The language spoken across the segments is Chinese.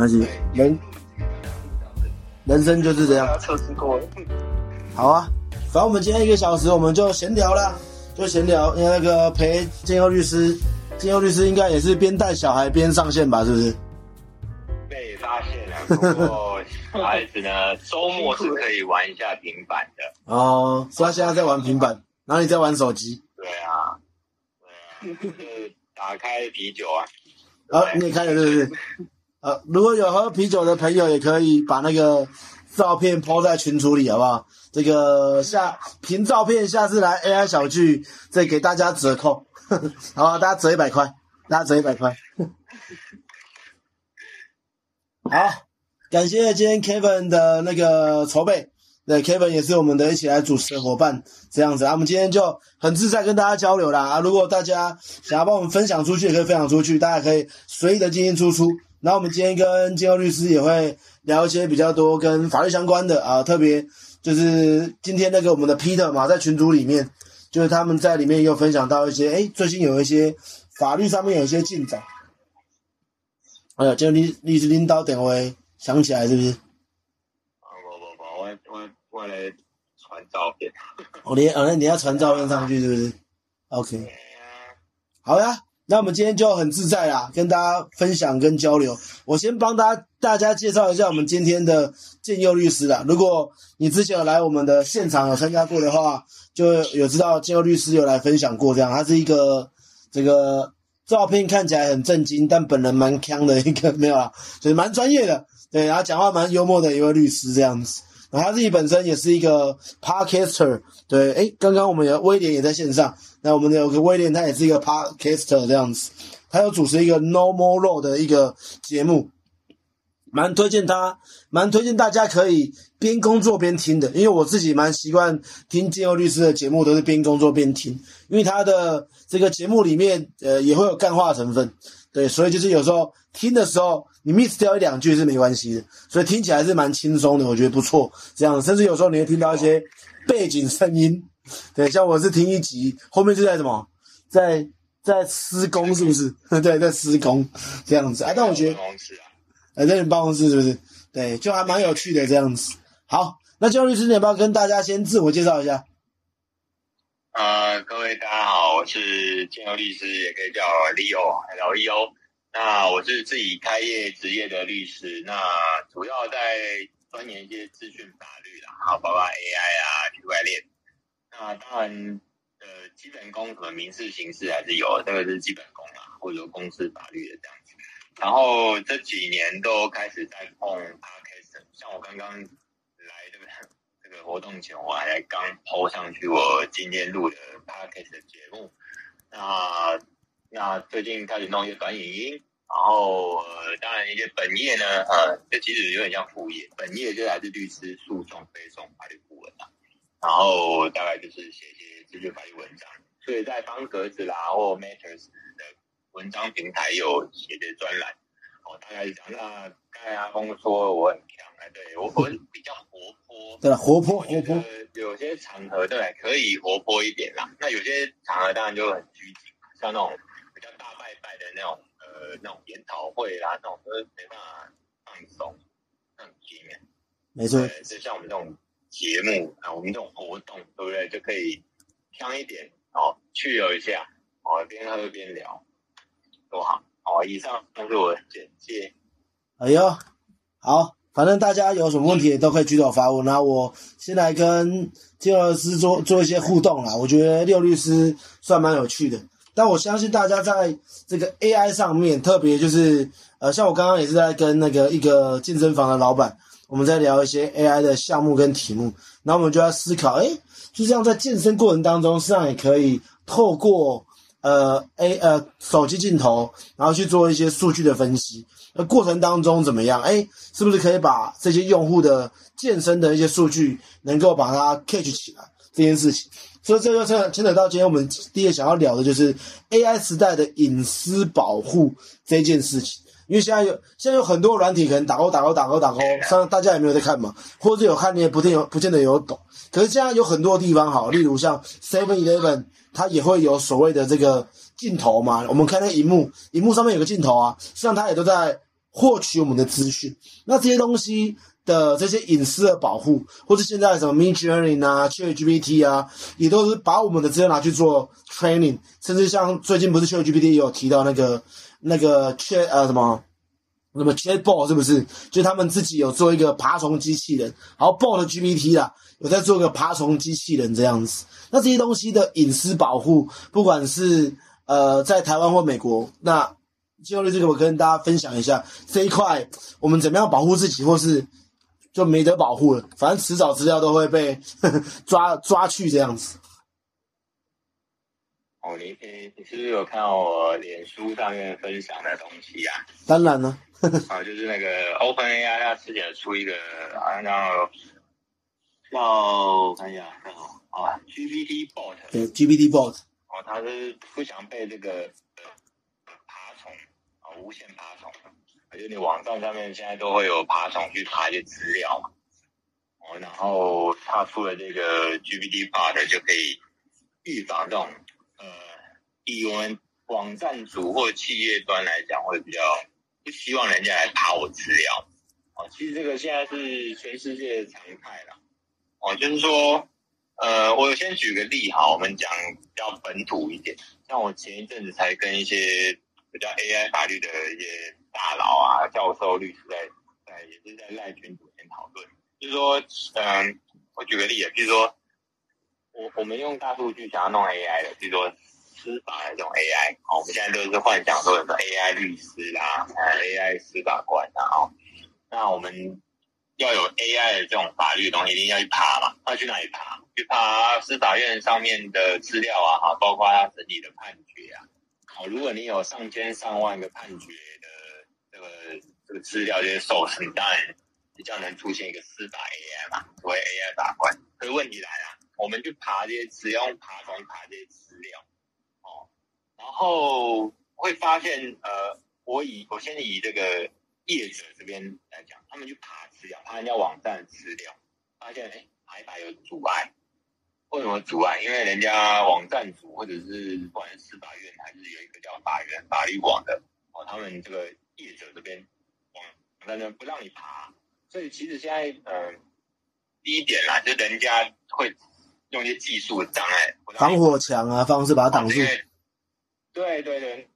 关系，人人生就是这样。测试过了。好啊，反正我们今天一个小时，我们就闲聊啦，就闲聊。因为那个陪建佑律师，建佑律师应该也是边带小孩边上线吧？是不是？被发现了，不过小孩子呢，周末是可以玩一下平板的。哦，所以他现在在玩平板，然后你在玩手机。对啊，对啊，就是打开啤酒啊。啊，你也开了是不是？呃，如果有喝啤酒的朋友，也可以把那个照片抛在群组里，好不好？这个下凭照片，下次来 AI 小聚再给大家折扣，好吧？大家折一百块，大家折一百块。好，感谢今天 Kevin 的那个筹备，对 Kevin 也是我们的一起来主持的伙伴，这样子啊，我们今天就很自在跟大家交流啦啊！如果大家想要帮我们分享出去，也可以分享出去，大家可以随意的进进出出。然后我们今天跟金佑律师也会聊一些比较多跟法律相关的啊，特别就是今天那个我们的 Peter 嘛，在群组里面，就是他们在里面又分享到一些，哎，最近有一些法律上面有一些进展。哎呀，今律律师领导电话想起来是不是？啊，不不不，我我我来传照片。哦，你哦，那你要传照片上去是不是？OK，好呀。那我们今天就很自在啦，跟大家分享跟交流。我先帮大家大家介绍一下我们今天的建佑律师啦。如果你之前有来我们的现场有参加过的话，就有知道建佑律师有来分享过。这样，他是一个这个照片看起来很震惊，但本人蛮腔的一个没有啦，就是蛮专业的，对，然后讲话蛮幽默的一位律师这样子。然后他自己本身也是一个 podcaster，对，诶，刚刚我们有威廉也在线上，那我们有个威廉，他也是一个 podcaster 这样子，他有主持一个 No More Law 的一个节目，蛮推荐他，蛮推荐大家可以边工作边听的，因为我自己蛮习惯听建佑律师的节目，都是边工作边听，因为他的这个节目里面，呃，也会有干话成分，对，所以就是有时候听的时候。你 miss 掉一两句是没关系的，所以听起来是蛮轻松的，我觉得不错。这样，甚至有时候你会听到一些背景声音，对，像我是听一集，后面就在什么，在在施工，是不是？对，在施工这样子。啊，但我觉得，哎，在你办公室是不是？对，就还蛮有趣的这样子。好，那焦律师，你要不要跟大家先自我介绍一下？呃，各位大家好，我是建佑律师，也可以叫 Leo，L E O。那我是自己开业职业的律师，那主要在钻研一些资讯法律啦，好，包括 AI 啊、区块链。那当然，呃，基本功什么民事、刑事还是有，这个是基本功啦，或者公司法律的这样子。然后这几年都开始在碰 Podcast，像我刚刚来这个这个活动前，我还刚 PO 上去我今天录的 Podcast 的节目。那那最近开始弄一些短影音，然后呃，当然一些本业呢，呃，这其实有点像副业，本业就还是律师、诉讼、背诵法律顾问啊，然后大概就是写一些资讯法律文章，所以在方格子啦或 Matters 的文章平台有写些专栏，哦，大概是讲那刚才阿峰说我很强啊，对我我比较活泼，对，活泼活泼，有些场合对可以活泼一点啦，那有些场合当然就很拘谨，像那种比较大拜拜。的那种呃那种研讨会啦，那种都没办法放松，那种局面。没错，就像我们这种节目啊，我们这种活动，对不对？就可以香一点哦，去游一下哦，边喝边聊，多好哦。以上就是我的简介。哎呦，好，反正大家有什么问题都可以举手发问。那我先来跟金律师做做一些互动啦。我觉得六律师算蛮有趣的。但我相信大家在这个 AI 上面，特别就是呃，像我刚刚也是在跟那个一个健身房的老板，我们在聊一些 AI 的项目跟题目，然后我们就在思考，哎，就这样在健身过程当中，实际上也可以透过呃 A 呃手机镜头，然后去做一些数据的分析，那过程当中怎么样？哎，是不是可以把这些用户的健身的一些数据能够把它 catch 起来这件事情？所以这就牵牵扯到今天我们第一个想要聊的就是 AI 时代的隐私保护这件事情。因为现在有现在有很多软体可能打勾打勾打勾打勾，上大家也没有在看嘛，或者有看你也不见有不见得有懂。可是现在有很多地方好，例如像 Seven Eleven，它也会有所谓的这个镜头嘛。我们看那荧幕，荧幕上面有个镜头啊，实际上它也都在获取我们的资讯。那这些东西的这些隐私的保护，或者现在什么 Mid Journey 啊、ChatGPT 啊，也都是把我们的资料拿去做 training，甚至像最近不是 ChatGPT 也有提到那个那个切呃什么。什么 Chatbot 是不是？就他们自己有做一个爬虫机器人，然后 Bot GPT 啦，有在做个爬虫机器人这样子。那这些东西的隐私保护，不管是呃在台湾或美国，那就这个我跟大家分享一下这一块，我们怎么样保护自己，或是就没得保护了，反正迟早资料都会被 抓抓去这样子。哦，你你你是不是有看到我脸书上面分享的东西啊？当然了。啊，就是那个 Open AI，它之前出一个好像叫叫我看一下，叫什么啊？GPT Bot。对，GPT Bot。哦，它是不想被这个爬虫啊，无限爬虫，而且你网站上面现在都会有爬虫去爬一些资料嘛。哦，然后它出了这个 GPT Bot，就可以预防这种呃，以我们网站主或企业端来讲，会比较。不希望人家来爬我资料，哦，其实这个现在是全世界常态了，哦，就是说，呃，我先举个例哈，我们讲比较本土一点，像我前一阵子才跟一些比较 AI 法律的一些大佬啊、教授、律师在在也是在赖群组先讨论，就是说，嗯，我举个例子，比如说，我我们用大数据想要弄 AI 的，比如说。司法的这种 AI，哦，我们现在都是幻想说什么 AI 律师啦，呃，AI 司法官啊，哦，那我们要有 AI 的这种法律东西，一定要去爬嘛，要去哪里爬？去爬司法院上面的资料啊，哈，包括他审理的判决啊，好，如果你有上千上万个判决的这个这个资料这些手持，你当然比较能出现一个司法 AI 嘛，所谓 AI 法官。可是问题来了，我们去爬这些资料，用爬虫爬这些资料。然后会发现，呃，我以我先以这个业者这边来讲，他们去爬资料，爬人家网站的资料，发现哎，爬一爬有阻碍。为什么阻碍？因为人家网站组或者是不管是司法院还是有一个叫法院法律网的哦，他们这个业者这边网站呢不让你爬，所以其实现在嗯，第一点啦，就人家会用一些技术的障碍，防火墙啊方式把它挡住。对对对，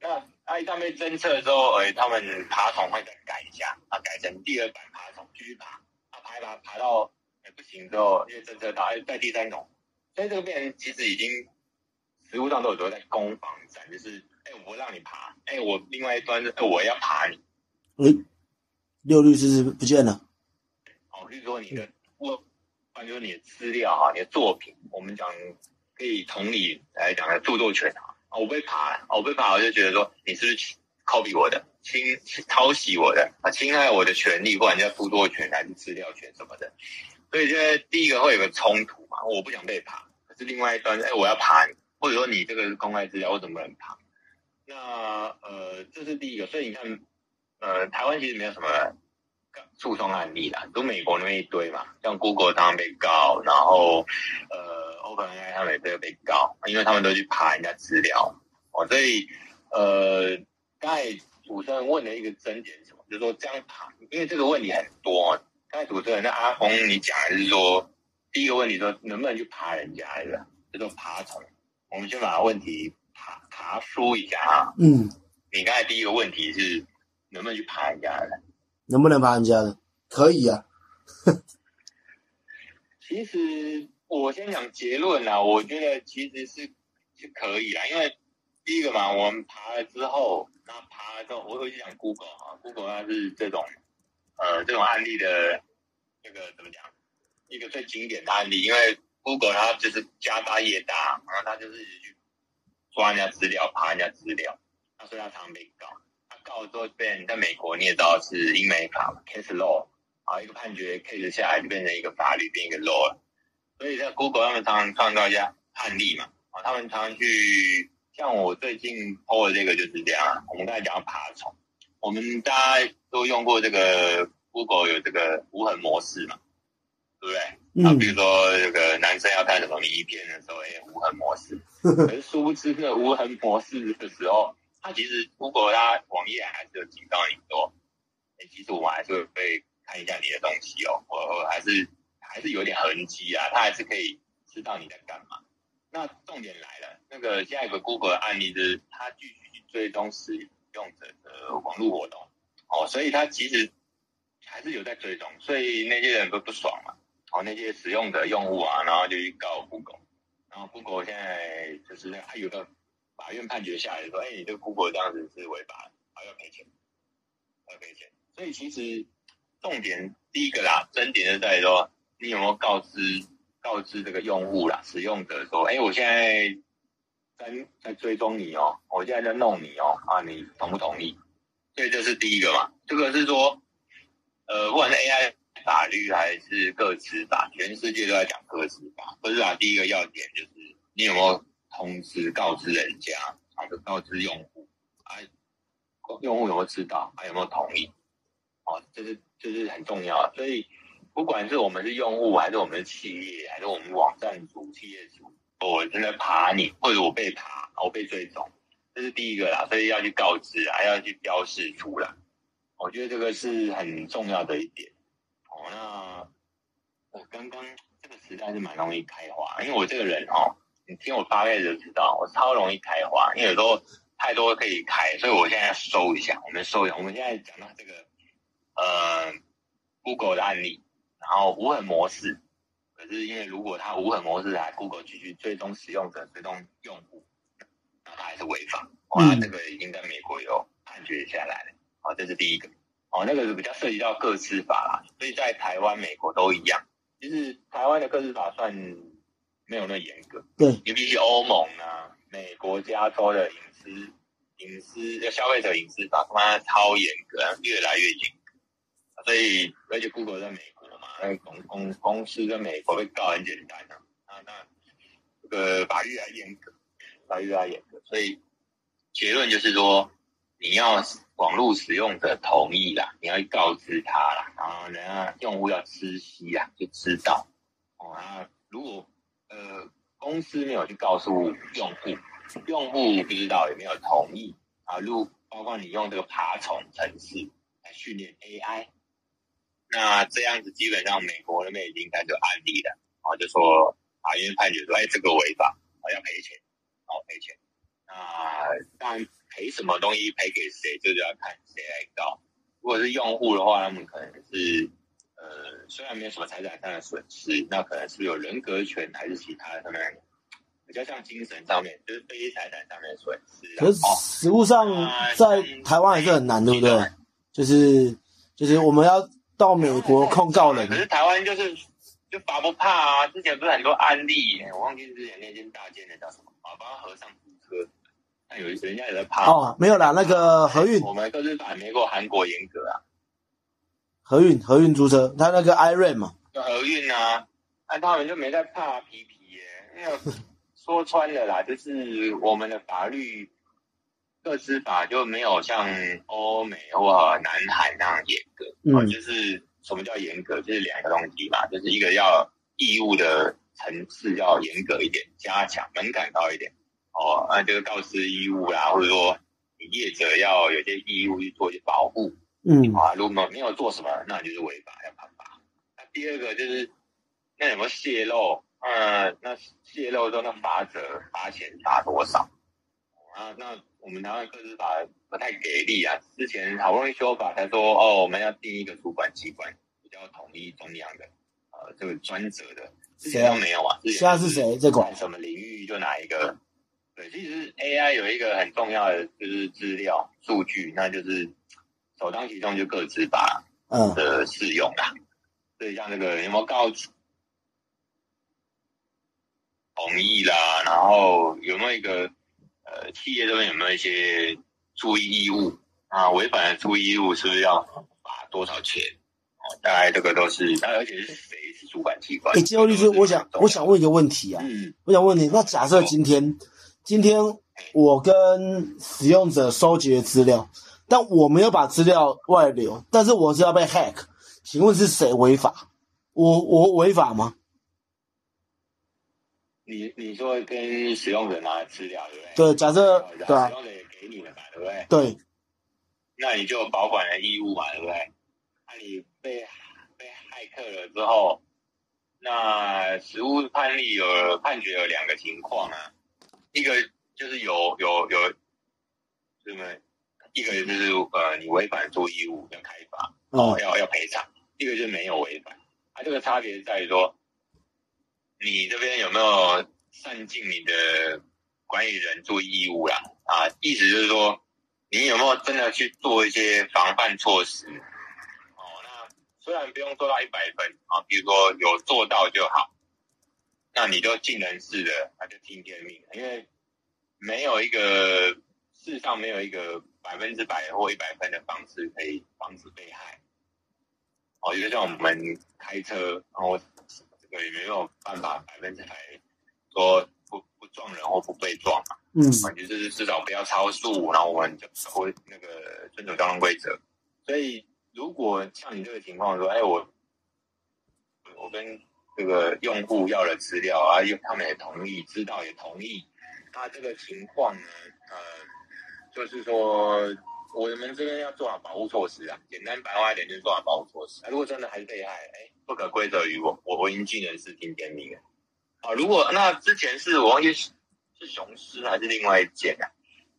那啊，上面侦测之后，哎，他们爬虫会再改一下，啊，改成第二版爬虫继续爬，啊，爬一爬爬到哎不行之后，因为侦测到哎在第三种，所以这个病人其实已经食物上都有说在攻防战，就是哎我让你爬，哎我另外一端是哎我要爬你，哎，六律师不见了，哦，就是说你的我，反正你的资料哈，你的作品，我们讲可以同理来讲的著作权啊。我被爬，我被爬，我就觉得说你是不是 copy 我的，侵抄袭我的啊，侵害我的权利，不管叫著作权还是资料权什么的。所以现在第一个会有个冲突嘛，我不想被爬，可是另外一端，哎，我要爬你，或者说你这个是公开资料，我怎么能爬？那呃，这是第一个。所以你看，呃，台湾其实没有什么诉讼案例啦，都美国那边一堆嘛，像 Google 当然被告，然后呃。OpenAI 他们也被被告，因为他们都去爬人家资料，哦，所以呃，刚才主持人问了一个真点是什么？就是说这样爬，因为这个问题很多。刚才主持人那阿峰你讲的是说，第一个问题说能不能去爬人家的，叫做爬虫。我们先把问题爬爬梳一下啊。嗯。你刚才第一个问题是能不能去爬人家的？能不能爬人家的？可以啊。其实。我先讲结论啦，我觉得其实是是可以啦，因为第一个嘛，我们爬了之后，那爬了之后，我会去讲 Google 哈，Google 它是这种呃这种案例的那个怎么讲，一个最经典的案例，因为 Google 它就是家大业大，然后它就是去抓人家资料，爬人家资料，那所以它常被告，他告了之后变在美国你也知道是英美法 case law 啊，一个判决 case 下来就变成一个法律，变一个 law 了。所以在 Google 他们常常创造一些案例嘛，啊，他们常常去，像我最近 PO 的这个就是这样，我们刚才讲爬虫，我们大家都用过这个 Google 有这个无痕模式嘛，对不对？啊，比如说这个男生要看什么名片的时候，哎，无痕模式，可是殊不知那无痕模式的时候，它其实 Google 它网页还是有警告你说，哎，其实我们还是会看一下你的东西哦，我我还是还是有点痕迹啊，他还是可以知道你在干嘛。那重点来了，那个下一个 Google 案例是，他继续去追踪使用者的网络活动，哦，所以他其实还是有在追踪，所以那些人都不爽嘛，哦，那些使用者用户啊，然后就去告 Google，然后 Google 现在就是那还有个法院判决下来说，哎，你这个 Google 这样子是违法，还要赔钱，要赔钱，所以其实重点第一个啦，真点就在于说，你有没有告知？告知这个用户啦，使用者说：“哎，我现在在在追踪你哦，我现在在弄你哦，啊，你同不同意？”所以这是第一个嘛。这个是说，呃，不管是 AI 法律还是个资法，全世界都在讲个资法。个资法第一个要点就是你有没有通知告知人家，啊，就告知用户，啊，用户有没有知道，还有没有同意？哦，这是这是很重要，所以。不管是我们是用户，还是我们的企业，还是我们网站主、企业主，我正在爬你，或者我被爬，我被追踪，这是第一个啦，所以要去告知，还要去标示出来。我觉得这个是很重要的一点。哦，那我刚刚这个时代是蛮容易开花，因为我这个人哦，你听我发概就知道，我超容易开花，因为有时候太多可以开，所以我现在收一下，我们收一下。我们现在讲到这个，呃，Google 的案例。然后无痕模式，可是因为如果它无痕模式还 Google 继续追踪使用者、追踪用户，那它还是违法。哇，这个已经在美国有判决下来了。好，这是第一个。哦，那个是比较涉及到个资法啦，所以在台湾、美国都一样。其实台湾的个资法算没有那么严格，对，你比起欧盟啊、美国加州的隐私、隐私、消费者隐私法，他妈超严格，越来越严格。所以，而且 Google 在美国嘛。那公公公司在美国被告很简单啊，啊那这个法律还严格，法律还严格，所以结论就是说，你要网络使用者同意啦，你要告知他啦，然后人家用户要知悉啊，就知道哦。啊，如果呃公司没有去告诉用户，用户不知道也没有同意啊，如包括你用这个爬虫程式来训练 AI。那这样子基本上美国那边已经开始案例了，啊，就说法院判决说，哎，这个违法，啊，要赔钱，哦，赔钱。那当然赔什么东西，赔给谁，这就要看谁来告。如果是用户的话，他们可能是，呃，虽然没有什么财产上的损失，那可能是有人格权还是其他的上面比较像精神上面，就是非财产上面的损失。可是实物上在台湾还是很难，对不对？就是就是我们要。到美国控告人，可是台湾就是就罚不怕啊！之前不是很多案例，我忘记之前那间大间的叫什么，啊，帮和尚租车，那有人家也在怕哦，没有啦，那个何运，我们都是法没过韩国严格啊。何运何运租车，他那个 o n 嘛，合运啊，那他们就没在怕皮皮耶，因为说穿了啦，就是我们的法律。个资法就没有像欧美或南海那样严格，嗯，就是什么叫严格？就是两个东西吧，就是一个要义务的层次要严格一点，加强门槛高一点，哦，那这个告知义务啦，或者说你业者要有些义务去做一些保护，嗯，啊，如果没有做什么，那就是违法要判罚。那第二个就是那有没有泄露？嗯，那泄露之后那罚则罚钱罚多少？啊，那。我们台湾个资法不太给力啊！之前好不容易修法，才说哦，我们要定一个主管机关，比较统一中央的，呃，这个专责的，之前都没有啊。现在是谁在管什么领域就哪一个？对，其实 AI 有一个很重要的就是资料数据，那就是首当其冲就各自法的适用啦。所以像这个有没有告知同意啦？然后有没有一个？呃，企业这边有没有一些注意义务啊？违反了注意义务是不是要罚多少钱？哦，大概这个都是，那而且是谁是主管机关？哎，金欧律师，我想我想问一个问题啊，嗯，我想问你，那假设今天今天我跟使用者收集了资料，但我没有把资料外流，但是我是要被 hack，请问是谁违法？我我违法吗？你你说跟使用者拿资料，对不对？对，假设对使用者也给你了嘛，对不对？对，那你就保管的义务嘛，对不对？那你被被骇客了之后，那实务判例有判决有两个情况啊，一个就是有有有什么，一个就是呃你违反注意义务要开发哦要要赔偿，一个就是没有违反，啊这个差别在于说，你这边有没有善尽你的管理人注意义务啦啊，意思就是说。你有没有真的去做一些防范措施？哦，那虽然不用做到一百分啊，比如说有做到就好，那你就尽人事的，那就听天命，因为没有一个世上没有一个百分之百或一百分的方式可以防止被害。哦，就像我们开车，然后这个也没有办法百分之百说不不撞人或不被撞嘛。嗯，就是至少不要超速，然后我们就会那个遵守交通规则。所以，如果像你这个情况说，哎，我我跟这个用户要了资料啊，他们也同意，知道也同意，那这个情况呢，呃，就是说我们这边要做好保护措施啊。简单白话一点，就是做好保护措施。如果真的还是被害，哎，不可归责于我，我我应尽人事听天命啊。啊，如果那之前是我忘记。是雄狮还是另外一件啊？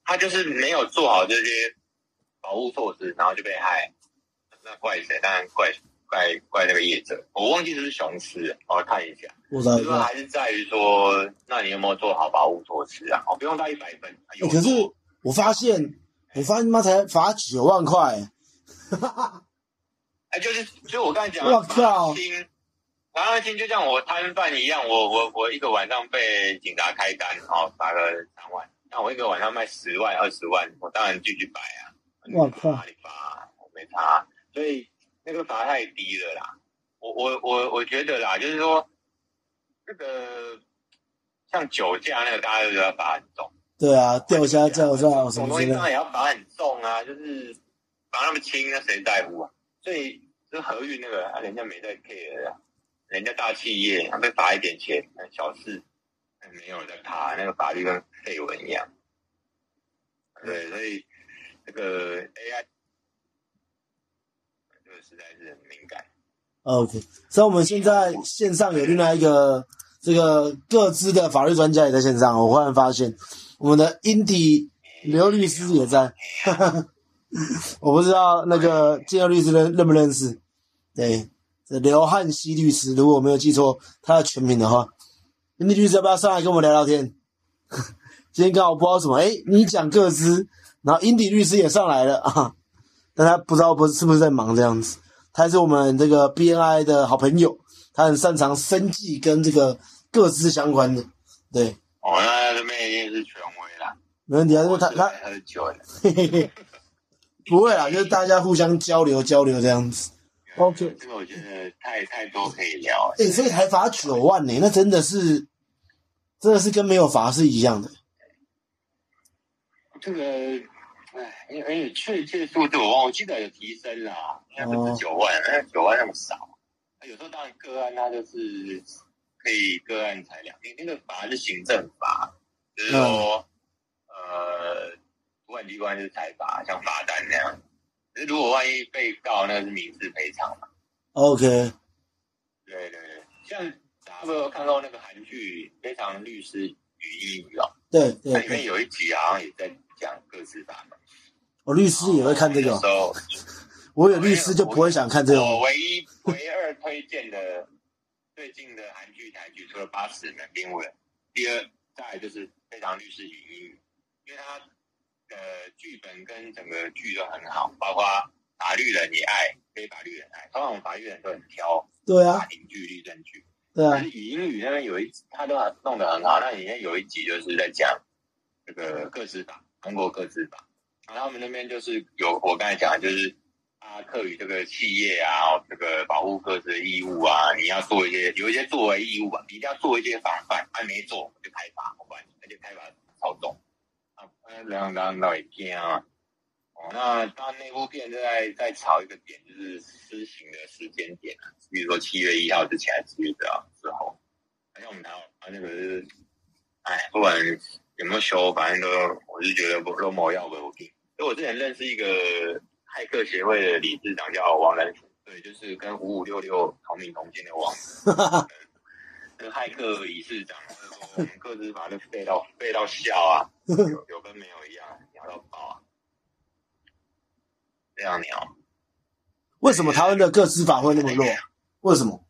他就是没有做好这些保护措施，然后就被害。那怪谁？当然怪怪怪那个业者。我忘记是不是雄狮，我看一下。我知道。还是在于说，那你有没有做好保护措施啊？哦，不用到一百分。可是我发现，我发现他妈才罚九万块。哎，就是，就我刚才讲，我靠。罚二金就像我摊贩一样，我我我一个晚上被警察开单，然后，罚个三万。那我一个晚上卖十万、二十万，我当然继续摆啊。我靠！哪里罚？我没差，所以那个罚太低了啦。我我我我觉得啦，就是说，那个像酒驾那个，大家都要罚很重。对啊，吊销驾照什么东西当然也要罚很重啊，就是罚那么轻，那谁在乎啊？所以这合运那个，人家没在 care 啊。人家大企业，他被罚一点钱，小事，没有在怕，那个法律跟废文一样。对，所以这个 AI 这个实在是很敏感。OK，所以我们现在线上有另外一个这个各自的法律专家也在线上。我忽然发现，我们的 Indy 刘律师也在。我不知道那个建佑律师认认不认识？对。这刘汉熙律师，如果我没有记错他的全名的话，林律师要不要上来跟我们聊聊天？今天刚好不知道什么，哎，你讲各自，然后英迪律师也上来了啊，但他不知道不是不是在忙这样子，他是我们这个 BNI 的好朋友，他很擅长生计跟这个各自相关的，对。哦，那这边一定是权威啦，没问题啊，他他喝酒了，不会啦，就是大家互相交流交流这样子。OK，这个我觉得太太多可以聊。哎，所以才罚九万呢，那真的是，真的是跟没有罚是一样的。这个，哎，因为确切数字我忘，我记得有提升啦，应该不是九万，那九万那么少。有时候当然个案，它就是可以个案裁量，你那个罚是行政罚，就是说，呃，主管机关就是裁罚，像罚单那样。如果万一被告，那是民事赔偿嘛？OK。对对对，像大家有看到那个韩剧《非常律师与英语》哦？对对。它里面有一集好像也在讲各自法嘛。我律师也会看这个。时候，我有律师就不会想看这个。我唯一唯二推荐的最近的韩剧台剧，除了《八十门兵卫》，第二再就是《非常律师与英语》，因为他的，剧本跟整个剧都很好，包括法律人也爱，非法律人爱。通常我们法律人都很挑，对啊，法庭剧、律政剧，对啊。但是语英语那边有一，他都弄得很好。那里面有一集就是在讲这个各自法，韩国各自法。然后他们那边就是有我刚才讲，就是啊，课予这个企业啊，这个保护个资的义务啊，你要做一些有一些作为义务吧，你一定要做一些防范，还没做我就开罚，不管那就开罚超重。两两到一天啊，哦，那他那部片在在炒一个点，就是施行的时间点啊，比如说七月一号之前，还是七月几号之后？好像我们台湾那个是，哎，不管有没有修，反正都，我是觉得不都没要不 OK。因为我之前认识一个骇客协会的理事长叫王仁对，就是跟五五六六同名同姓的王，那个骇客理事长说我们各自法都背到背到笑啊，有有跟没有一样，鸟到爆啊，这样鸟。为什么台湾的各司法会那么弱？为什么？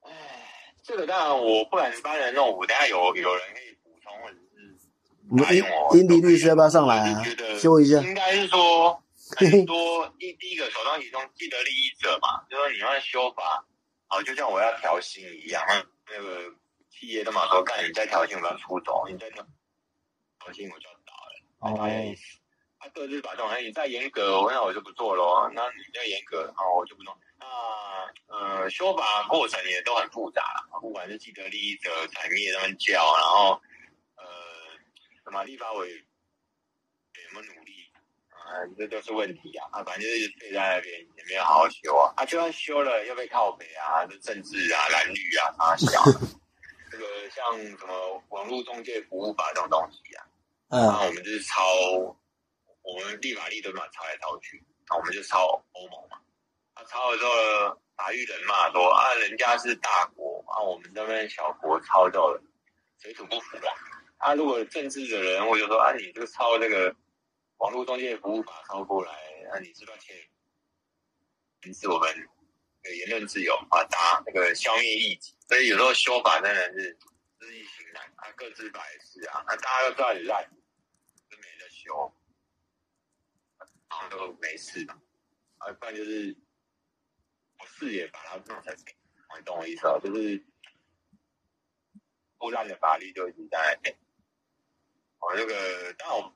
哎，这个当然我不敢帮人弄，我等下有有人可以我们英英迪律师要不要上来修一下。应该是说 很多一第一个首当其冲既得利益者嘛，就说你要修法，好，就像我要调薪一样，那个企业都嘛说，干你再调薪我要出走，你再调调薪我就要倒了，哦大概意思。他各自把这种，哎，你再严格，那我就不做咯。那你再严格，哦，我就不弄。那呃，修法过程也都很复杂啦，不管是既得利益者、产业他们叫，然后呃，什么立法委有没有努力啊？这都是问题啊！啊，反正就是废在那边，也没有好好修啊！啊，就算修了，又被靠北啊，这政治啊、蓝绿啊，啊小 的。这个像什么网络中介服务法这种东西啊，然嗯后我们就是抄，我们立法立都嘛抄来抄去，然后我们就抄欧盟嘛。啊，抄了之后，法律人骂说啊，人家是大国啊，我们这边小国抄到了，水土不服啦。啊，如果政治的人我就说啊，你这个抄这个网络中介服务法抄过来，那、你知道前限制我们的言论自由啊，打那个消灭异己，所以有时候修法真的是知易行难啊，各自法也是啊，那、大家都知道你烂，都没得修，然后就没事嘛，啊，不然就是我视野把它弄成，你懂我意思啊？就是不烂的法律就一直在这个，但我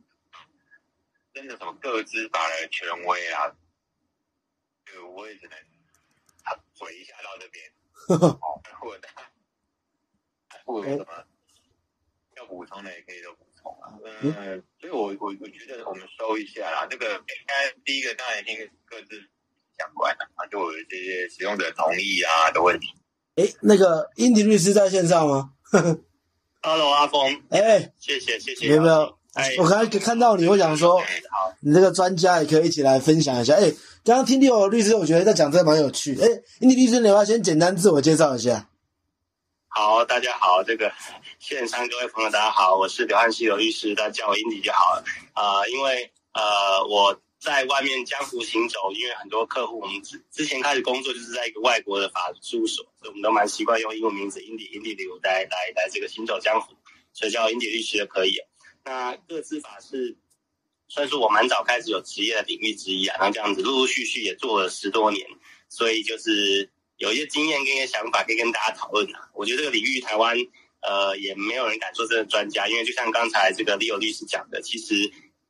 真的什么各资法的权威啊，就我也只能他嘴一下到这边。哦，或者或者有什么要补充的也可以都补充啊。嗯，所以我我我觉得我们收一下啦。这个应该第一个当然听各自相关的啊，就有这些使用者同意啊的问题。诶，那个英迪律师在线上吗？Hello，阿峰，哎，谢谢谢谢。有没有？哎，我刚才看到你，我想说，嗯好，你这个专家也可以一起来分享一下。哎，刚刚听六律师，我觉得在讲这个蛮有趣。哎，英迪律师，你要先简单自我介绍一下？好，大家好，这个线上各位朋友，大家好，我是刘汉熙刘律师，大家叫我英迪就好了。啊、因为呃我在外面江湖行走，因为很多客户我们之之前开始工作就是在一个外国的法律事务所，所以我们都蛮习惯用英文名字英迪英迪刘来来来这个行走江湖，所以叫英迪律师就可以了。那各自法是算是我蛮早开始有职业的领域之一啊，然后这样子陆陆续续也做了十多年，所以就是有一些经验跟一些想法可以跟大家讨论啊。我觉得这个领域台湾呃也没有人敢说真的专家，因为就像刚才这个 Leo 律师讲的，其实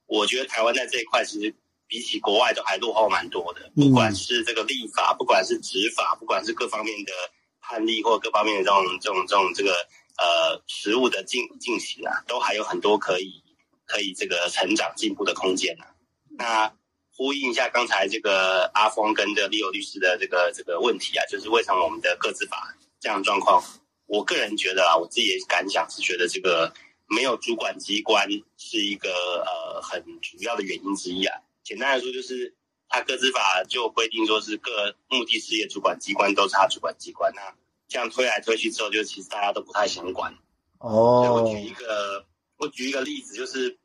我觉得台湾在这一块其实比起国外都还落后蛮多的，嗯不管是这个立法，不管是执法，不管是各方面的判例或各方面的这种这种这种这个呃实务的进进行啊，都还有很多可以可以这个成长进步的空间啊。那呼应一下刚才这个阿峰跟这个 Leo 律师的这个这个问题啊，就是为什么我们的各自法这样的状况？我个人觉得啊，我自己的感想是觉得这个没有主管机关是一个呃很主要的原因之一啊。简单来说，就是它各自法就规定说是各目的事业主管机关都是它主管机关，那这样推来推去之后，就其实大家都不太想管。所以我哦举，一个，我举一个例子，就是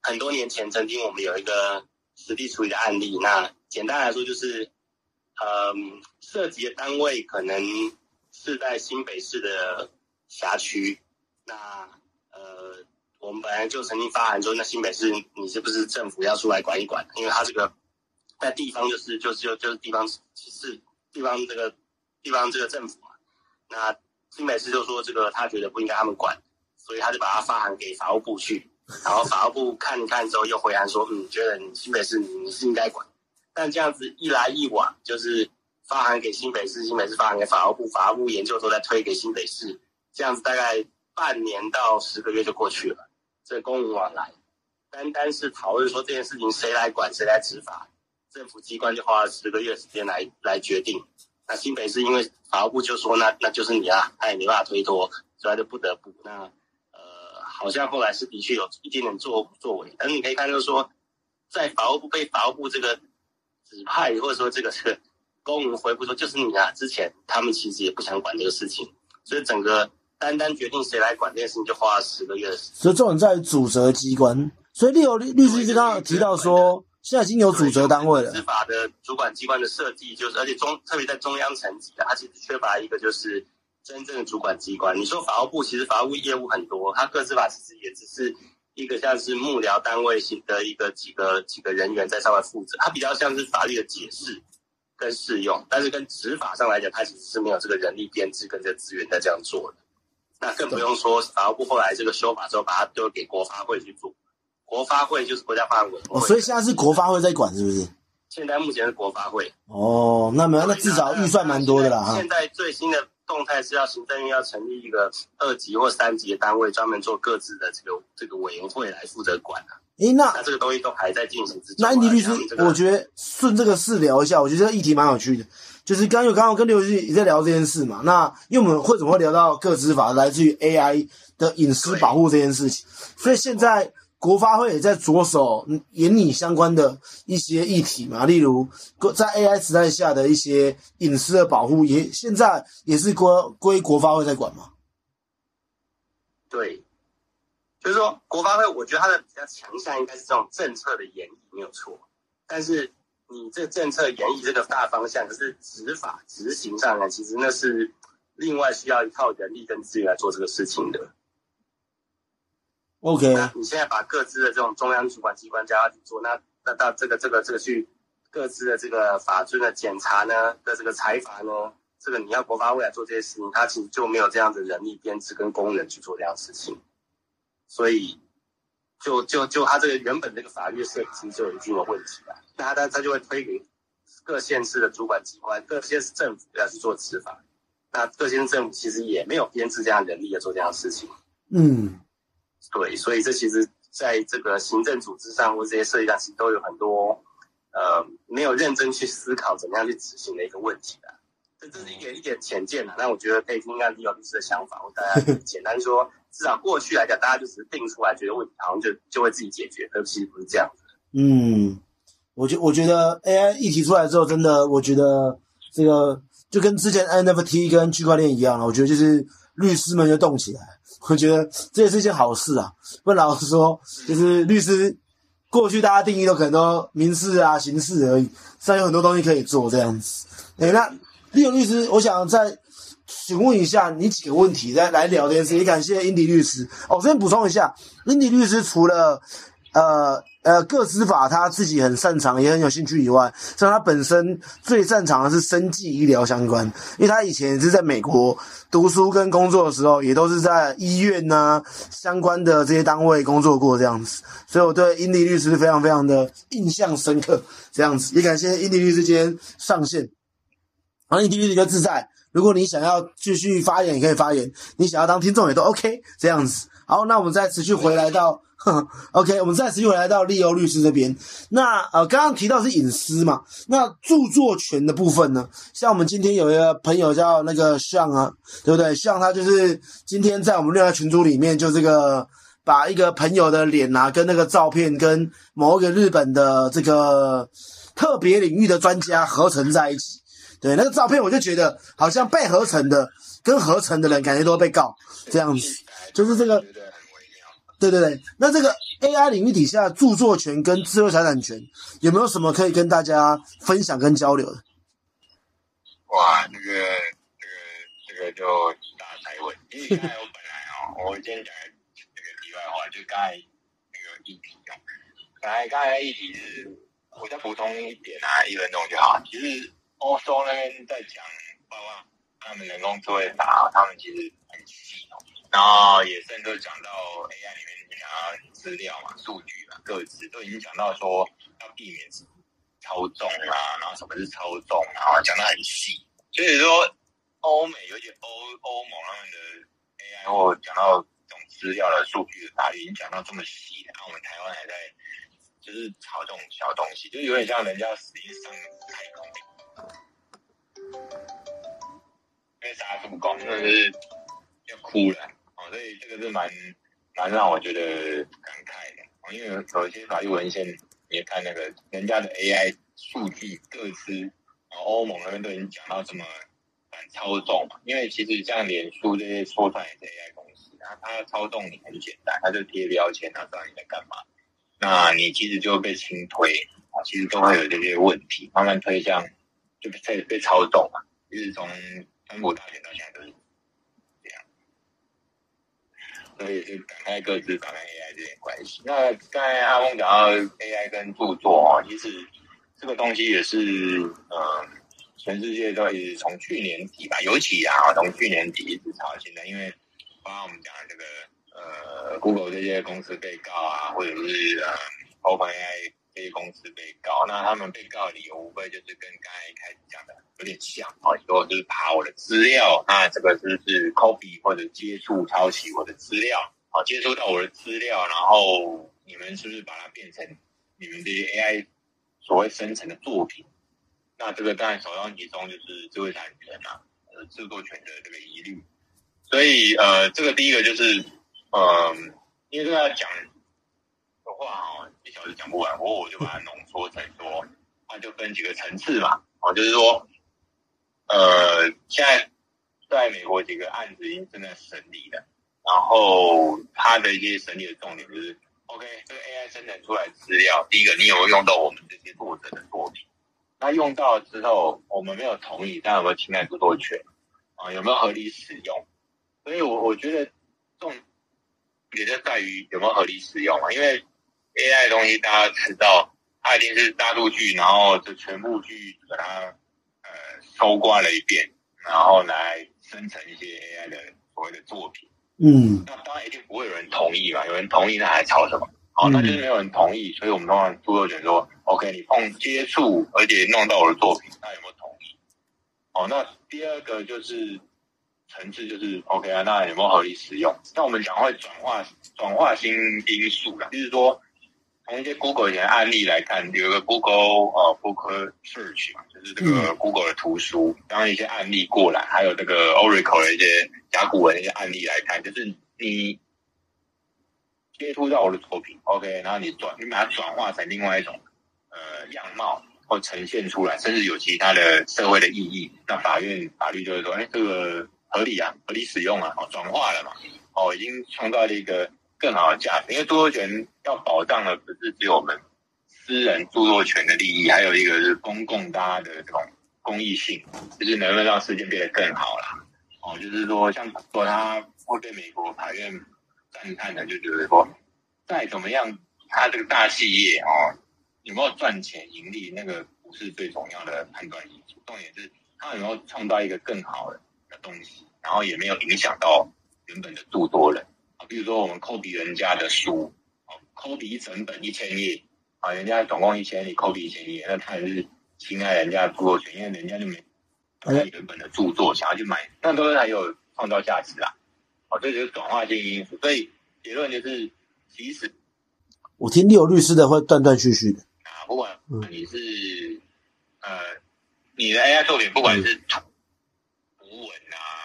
很多年前曾经我们有一个实地处理的案例。那简单来说就是，嗯，涉及的单位可能是在新北市的辖区。那呃，我们本来就曾经发函说，那新北市你是不是政府要出来管一管？因为它这个在地方就是就是就就是地方是地方这个地方这个政府嘛。那新北市就说这个他觉得不应该他们管，所以他就把它发函给法务部去，然后法务部看一看之后又回函说，嗯，觉得你新北市你你是应该管，但这样子一来一往，就是发函给新北市，新北市发函给法务部，法务部研究之后再推给新北市，这样子大概半年到十个月就过去了，这公文往来，单单是讨论说这件事情谁来管谁来执法，政府机关就花了十个月时间来来决定。那新北市因为法务部就说那那就是你啊，他也没办法推脱，所以他就不得不。那呃，好像后来是的确有一点点作作为，但是你可以看就是说，在法务部被法务部这个指派或者说这个这个公文回复说就是你啊，之前他们其实也不想管这个事情，所以整个单单决定谁来管这件事情就花了十个月的时间。所以重点在于主责机关。所以利友律律师就刚刚有提到说，现在已经有主责单位了司。法的主管机关的设计就是，而且中特别在中央层级的，它其实缺乏一个就是真正的主管机关。你说法务部，其实法务业务很多，它各司法其实也只是一个像是幕僚单位型的一个几个几个人员在上面负责，它比较像是法律的解释跟适用，但是跟执法上来讲，它其实是没有这个人力编制跟这个资源在这样做的。那更不用说法务部后来这个修法之后，把它丢给国发会去做。国发会就是国家发展委员会，哦，所以现在是国发会在管，是不是？现在目前是国发会。哦，那没有，那至少预算蛮多的啦哈现。在最新的动态是要行政院要成立一个二级或三级的单位，专门做各自的这个这个委员会来负责管啊。诶，那那这个东西都还在进行之中啊。那安迪律师这，个我觉得顺这个事聊一下，我觉得这个议题蛮有趣的。就是刚有刚刚跟刘律师也在聊这件事嘛，那因为我们会怎么会聊到个资法来自于 AI 的隐私保护这件事情，所以现在国发会也在着手研拟相关的一些议题嘛，例如在 AI 时代下的一些隐私的保护，也现在也是归归国发会在管嘛。对，就是说国发会，我觉得它的比较强项应该是这种政策的演绎没有错，但是你这政策演绎这个大方向，可是执法执行上呢，其实那是另外需要一套人力跟资源来做这个事情的。OK，那你现在把各自的这种中央主管机关加下去做，那那到这个这个这个去各自的这个法尊的检查呢的这个裁罚呢，这个你要国发未来做这些事情，他其实就没有这样的人力编制跟工人去做这样的事情，所以就就就他这个原本这个法律设计就有一定的问题了，那他他他就会推给各县市的主管机关、各县市政府要去做执法，那各县市政府其实也没有编制这样的人力来做这样的事情。嗯，对，所以这其实在这个行政组织上或这些设计上，其实都有很多呃没有认真去思考怎么样去执行的一个问题的。这这是一点一点浅见的，那我觉得可以听看李友律师的想法，我大家 简单说，至少过去来讲，大家就只是定出来，觉得问题好像就就会自己解决，可其实不是这样子。嗯，我觉我觉得 AI 一提出来之后，真的，我觉得这个就跟之前 NFT 跟区块链一样了。我觉得就是律师们就动起来，我觉得这也是一件好事啊。不然老实说，就是律师过去大家定义都可能都民事啊、刑事而已，现在有很多东西可以做这样子。诶，那利勇律师，我想再询问一下你几个问题，再来聊这件事。也感谢英迪律师。哦，这边补充一下，英迪律师除了呃呃，个资法他自己很擅长，也很有兴趣以外，像他本身最擅长的是生技医疗相关，因为他以前也是在美国读书跟工作的时候，也都是在医院呐、相关的这些单位工作过这样子，所以我对英迪律师非常非常的印象深刻。这样子，也感谢英迪律师今天上线，然后英迪律师就自在，如果你想要继续发言，也可以发言；你想要当听众也都 OK，这样子。好，那我们再持续回来到，OK，我们再持续回来到利欧律师这边。那呃，刚刚提到是隐私嘛，那著作权的部分呢？像我们今天有一个朋友叫那个向啊，对不对？向他就是今天在我们另外群组里面，就这个把一个朋友的脸啊，跟那个照片跟某一个日本的这个特别领域的专家合成在一起。对，那个照片我就觉得好像被合成的跟合成的人感觉都被告这样子。就是这个。对对对，那这个 AI 领域底下著作权跟智慧财产权有没有什么可以跟大家分享跟交流的？哇，这个这个这个就大才问，因为刚才我本来哦，我今天讲的这个题外话，就刚才那个议题哦，本来刚才议题是，我再补充一点啊，一分钟就好。其实欧洲那边在讲，包括他们人工智慧法，他们其实很细哦，然后也甚至讲到 AI 里面你想要资料嘛、数据嘛、个资，都已经讲到说要避免操纵啊，然后什么是操纵，然后讲的很细。所以说，欧美尤其欧欧盟他们的 AI 或讲到这种资料的数据法律，已经讲到这么细了，然后我们台湾还在就是炒这种小东西，就有点像人家实际上太空。因为杀猪工真的是要哭了。哦，所以这个是蛮蛮让我觉得感慨的。哦，因为有一些法律文献，你看那个人家的 AI 数据各自，欧盟那边都已经讲到怎么反操纵嘛。因为其实像脸书这些说穿也是 AI 公司，然后它操纵你很简单，它就贴标签，它知道你在干嘛，那你其实就被轻推啊，其实都会有这些问题，慢慢推向就被被操纵嘛。一直从川普大选到现在都是这样，所以是展开各自打开 AI 这点关系。那刚才阿峰讲到 AI 跟著作哦，其实这个东西也是嗯，全世界都一直从去年底吧，尤其啊，从去年底一直到现在，因为刚刚我们讲的这个呃，Google 这些公司被告啊，或者是呃，OpenAI。这些公司被告，那他们被告理由无非就是跟刚才开始讲的有点像啊，说就是爬我的资料，那这个是不是 copy 或者接触抄袭我的资料，啊，接触到我的资料，然后你们是不是把它变成你们的 AI 所谓生成的作品？那这个当然首当其冲就是智慧产权啊，呃，著作权的这个疑虑。所以呃，这个第一个就是，嗯，因为这个要讲。小时讲不完，我我就把它浓缩成说，它就分几个层次嘛，哦，就是说，呃，现在在美国几个案子已经正在审理了，然后它的一些审理的重点就是，OK，这个 AI 生成出来资料，第一个你有没有用到我们这些作者的作品？那用到之后，我们没有同意，但有没有侵害著作权？啊，有没有合理使用？所以我我觉得重也就在于有没有合理使用嘛，因为。AI 的东西，大家知道，它一定是大数据，然后就全部去把它呃搜刮了一遍，然后来生成一些 AI 的所谓的作品。嗯，那当然一定不会有人同意嘛，有人同意那还吵什么？好，那就是没有人同意，所以我们通常著作权说，OK，你碰接触而且弄到我的作品，那有没有同意？哦，那第二个就是层次就是 OK 啊，那有没有合理使用？那我们讲会转化转化新因素啦，就是说。从一些 Google 以前案例来看，有一个 Google 呃 Book Search 嘛，就是这个 Google 的图书，当一些案例过来，还有这个 Oracle 的一些甲骨文的一些案例来看，就是你接触到我的作品，OK，然后你转，你把它转化成另外一种呃样貌或呈现出来，甚至有其他的社会的意义，那法院法律就会说，哎，这个合理啊，合理使用啊，哦，转化了嘛，哦，已经创造了一个。更好的价值，因为著作权要保障的不是只有我们私人著作权的利益，还有一个是公共大家的这种公益性，就是能不能让世界变得更好啦。哦，就是说，像说他会被美国法院赞叹的，就觉得说，再怎么样，他这个大企业哦，有没有赚钱盈利，那个不是最重要的判断因素，重点是他有没有创造一个更好的的东西，然后也没有影响到原本的著作人。比如说，我们扣比人家的书，抠比一整本一千页，啊，人家总共一千，你抠比一千页，那他也是侵害人家的著作权，因为人家就没原本的著作，想要去买，那都是还有创造价值啊，哦，这就是转化性因素。所以结论就是，其实我听利友律师的会断断续续的啊，不管你是呃你的 AI 作品，不管是图文啊。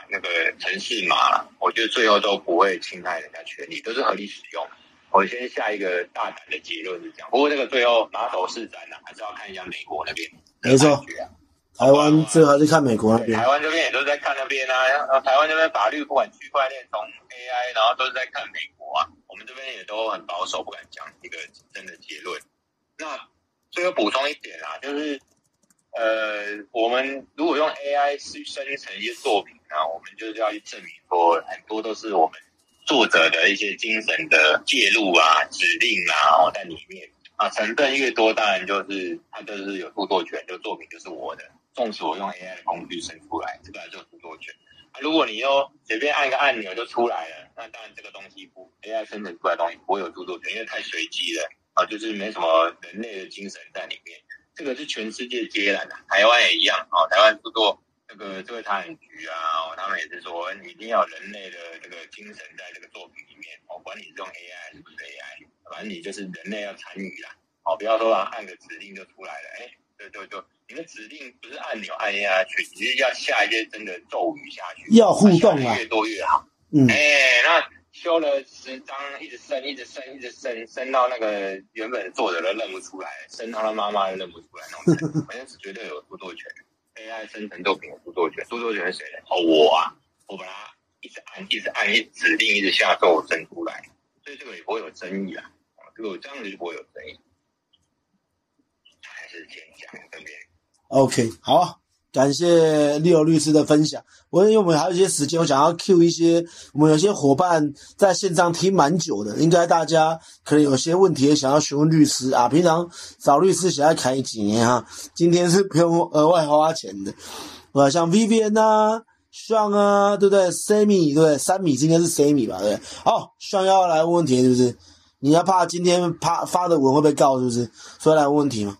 那个城市码，我觉得最后都不会侵害人家权利，都是合理使用。我先下一个大胆的结论是这样，不过这个最后拿手是瞻呢，还是要看一下美国那边。没错，台湾最后还是看美国那边。台湾这边也都是在看那边啊，台湾这边法律不管区块链从 AI，然后都是在看美国啊。我们这边也都很保守，不敢讲一个真的结论。那最后补充一点啊，就是。呃，我们如果用 AI 去生成一些作品啊，我们就是要去证明说，很多都是我们作者的一些精神的介入啊、指令啊在里面啊，成分越多，当然就是它就是有著作权，就作品就是我的。纵使我用 AI 的工具生出来，这个就著作权。如果你又随便按一个按钮就出来了，那当然这个东西不 AI 生成出来的东西不会有著作权，因为太随机了啊，就是没什么人类的精神在里面。这个是全世界接来的，台湾也一样哦。台湾不做这个智慧财产局啊，他们也是说，你一定要人类的这个精神在这个作品里面哦。管你是用 AI 还是不是 AI，反正你就是人类要参与啦。哦，不要说啊按个指令就出来了，哎，对对对你的指令不是按钮按下去，你是要下一些真的咒语下去，要互动啊，越多越好。嗯，哎，那修了十张，一直升，一直升，一直升，升到那个原本作者都认不出来，升到他妈妈都认不出来那种反正是绝对有著作权。AI 生成作品的著作权，著作权是谁的？哦，我啊，我把它一直按，一直按，一指令，一直下咒生出来，所以这个也不会有争议啊。这个这样子就不会有争议。还是先讲这边。OK，好，感谢 Leo 律师的分享。我因为我们还有一些时间，我想要 Q 一些我们有些伙伴在线上听蛮久的，应该大家可能有些问题也想要询问律师啊。平常找律师想要开几年啊，今天是不用额外花钱的。呃，像 Vivian 啊、Sean 啊，对不对？Sammy 对不对？三米今天是 Sammy 吧？对不对？好，Sean 要来问问题是不是？你要怕今天怕发的文会被告是不是？所以来问问题嘛，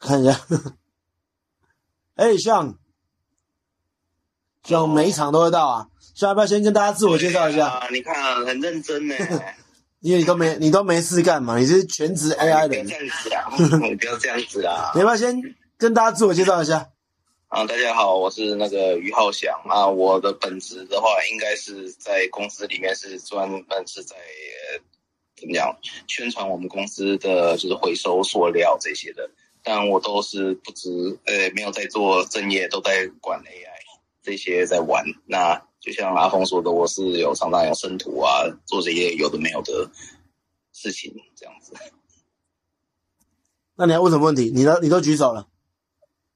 看一下。哎，像像每一场都会到啊，要不要先跟大家自我介绍一下？啊，你看啊很认真呢，因为你都没你都没事干嘛？你是全职 AI 的，不要这样子啊，不要这样子啊！你要不要先跟大家自我介绍一下？啊，大家好，我是那个于浩翔啊。我的本职的话，应该是在公司里面是专门是在怎么讲宣传我们公司的就是回收塑料这些的。但我都是不止，呃，没有在做正业，都在管 AI 这些在玩。那就像阿峰说的，我是有常常有生图啊，做这些有的没有的事情，这样子。那你要问什么问题？你都你都举手了。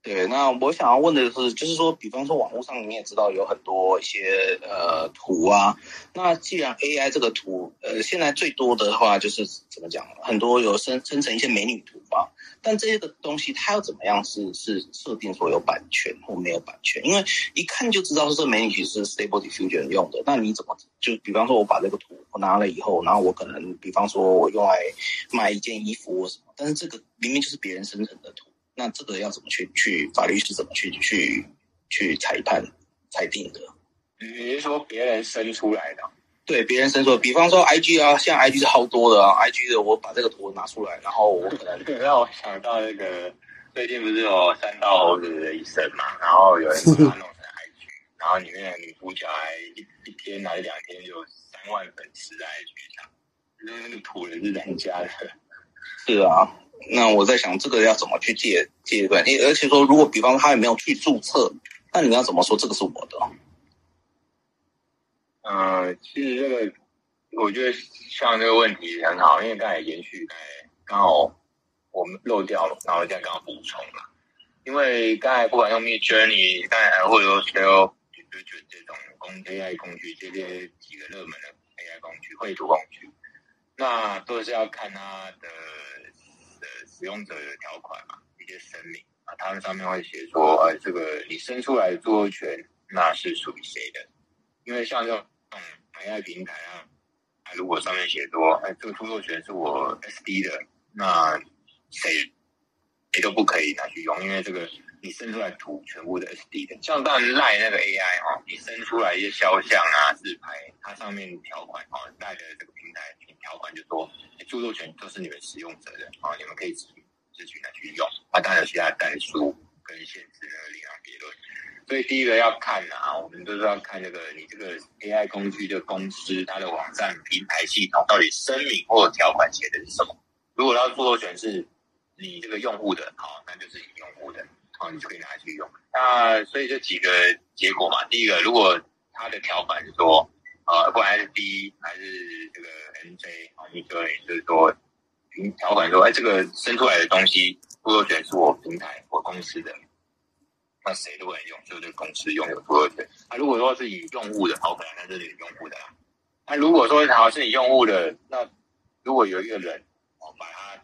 对，那我想要问的是，就是说，比方说网络上你也知道有很多一些呃图啊，那既然 AI 这个图，呃，现在最多的话就是怎么讲，很多有生生成一些美女图吧，但这些的东西它要怎么样是是设定说有版权或没有版权？因为一看就知道是这美女图是 Stable Diffusion 用的，那你怎么就比方说我把这个图我拿了以后，然后我可能比方说我用来卖一件衣服或什么，但是这个明明就是别人生成的图。那这个要怎么去去法律是怎么去去去裁判裁定的？你是说别人生出来的？对，别人生出，比方说 I G 啊，现在 I G 是好多的啊，I G 的我把这个图拿出来，然后我可能 让我想到那个最近不是有三道猴子的一生嘛，然后有人把它弄成 I G，然后里面的女主角还一一天还是两天就三万粉丝在 I G 上，那那个图人是人家的，是啊。那我在想，这个要怎么去借借段？因而且说，如果比方说他也没有去注册，那你要怎么说这个是我的？呃，其实这个我觉得像这个问题很好，因为刚才延续，刚才刚好我们漏掉了，然后现在刚好补充了。因为刚才不管用 Mid Journey，刚才或者说 Shell，就就这种工 AI 工具，这些几个热门的 AI 工具、绘图工具，那都是要看它的。的使用者的条款嘛，一些声明啊，他们上面会写说，呃，这个你生出来的著作权那是属于谁的？因为像这种 AI 平台啊，如果上面写说，哎，这个著作权是我 SD 的，那谁谁都不可以拿去用，因为这个你生出来图全部的 SD 的。像当然赖那个 AI 哈，你生出来一些肖像啊、自拍，它上面条款哦，赖的这个平台条款就说。著作权都是你们使用者的啊，你们可以自自取拿去用啊。当然有其他代书跟限制那个另当别论。所以第一个要看啊，我们都是要看这个你这个 AI 工具的公司它的网站平台系统到底声明或者条款写的是什么。如果它著作权是你这个用户的，好，那就是你用户的，好，你就可以拿去用。那所以这几个结果嘛，第一个，如果它的条款是说。呃，不管是 D 还是这个 NJ 啊，你个人就是说，条款说，哎，这个生出来的东西，著作权是我平台、我公司的，那谁都不能用，就这个公司拥有著作权。啊，如果说是以用户的，好，本来那是你用户的。那如果说好是你用户的，那如果有一个人，哦，把他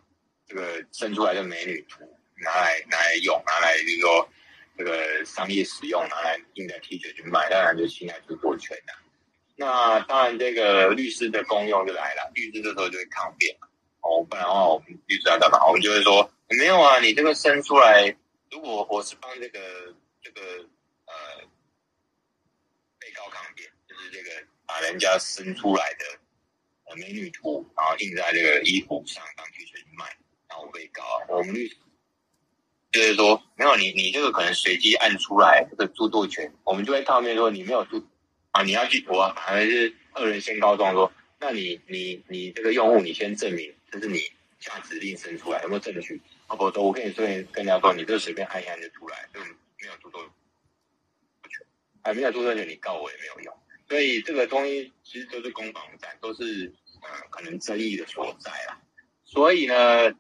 这个生出来的美女图拿来拿来用，拿来比如说这个商业使用，拿来印在 T 恤去卖，当然就侵害著作权的。那当然，这个律师的功用就来了。律师这时候就会抗辩哦，不然的话，我们律师要干嘛？我们就会说，没有啊，你这个生出来，如果我是帮这个这个呃被告抗辩，就是这个把人家生出来的美女图，然后印在这个衣服上当 T 恤去卖，后被告啊，我们律师就是说，没有你，你这个可能随机按出来这个著作权，我们就会抗辩说，你没有著。啊，你要去读啊，反而是恶人先告状说，那你你你这个用户，你先证明这是你下指令生出来，有没有证据？啊，否则我跟你说跟人家说，你这随便按一按就出来，就没有著作权，哎，没有著作权，你告我也没有用。所以这个东西其实都是攻防战，都是呃可能争议的所在啦。所以呢，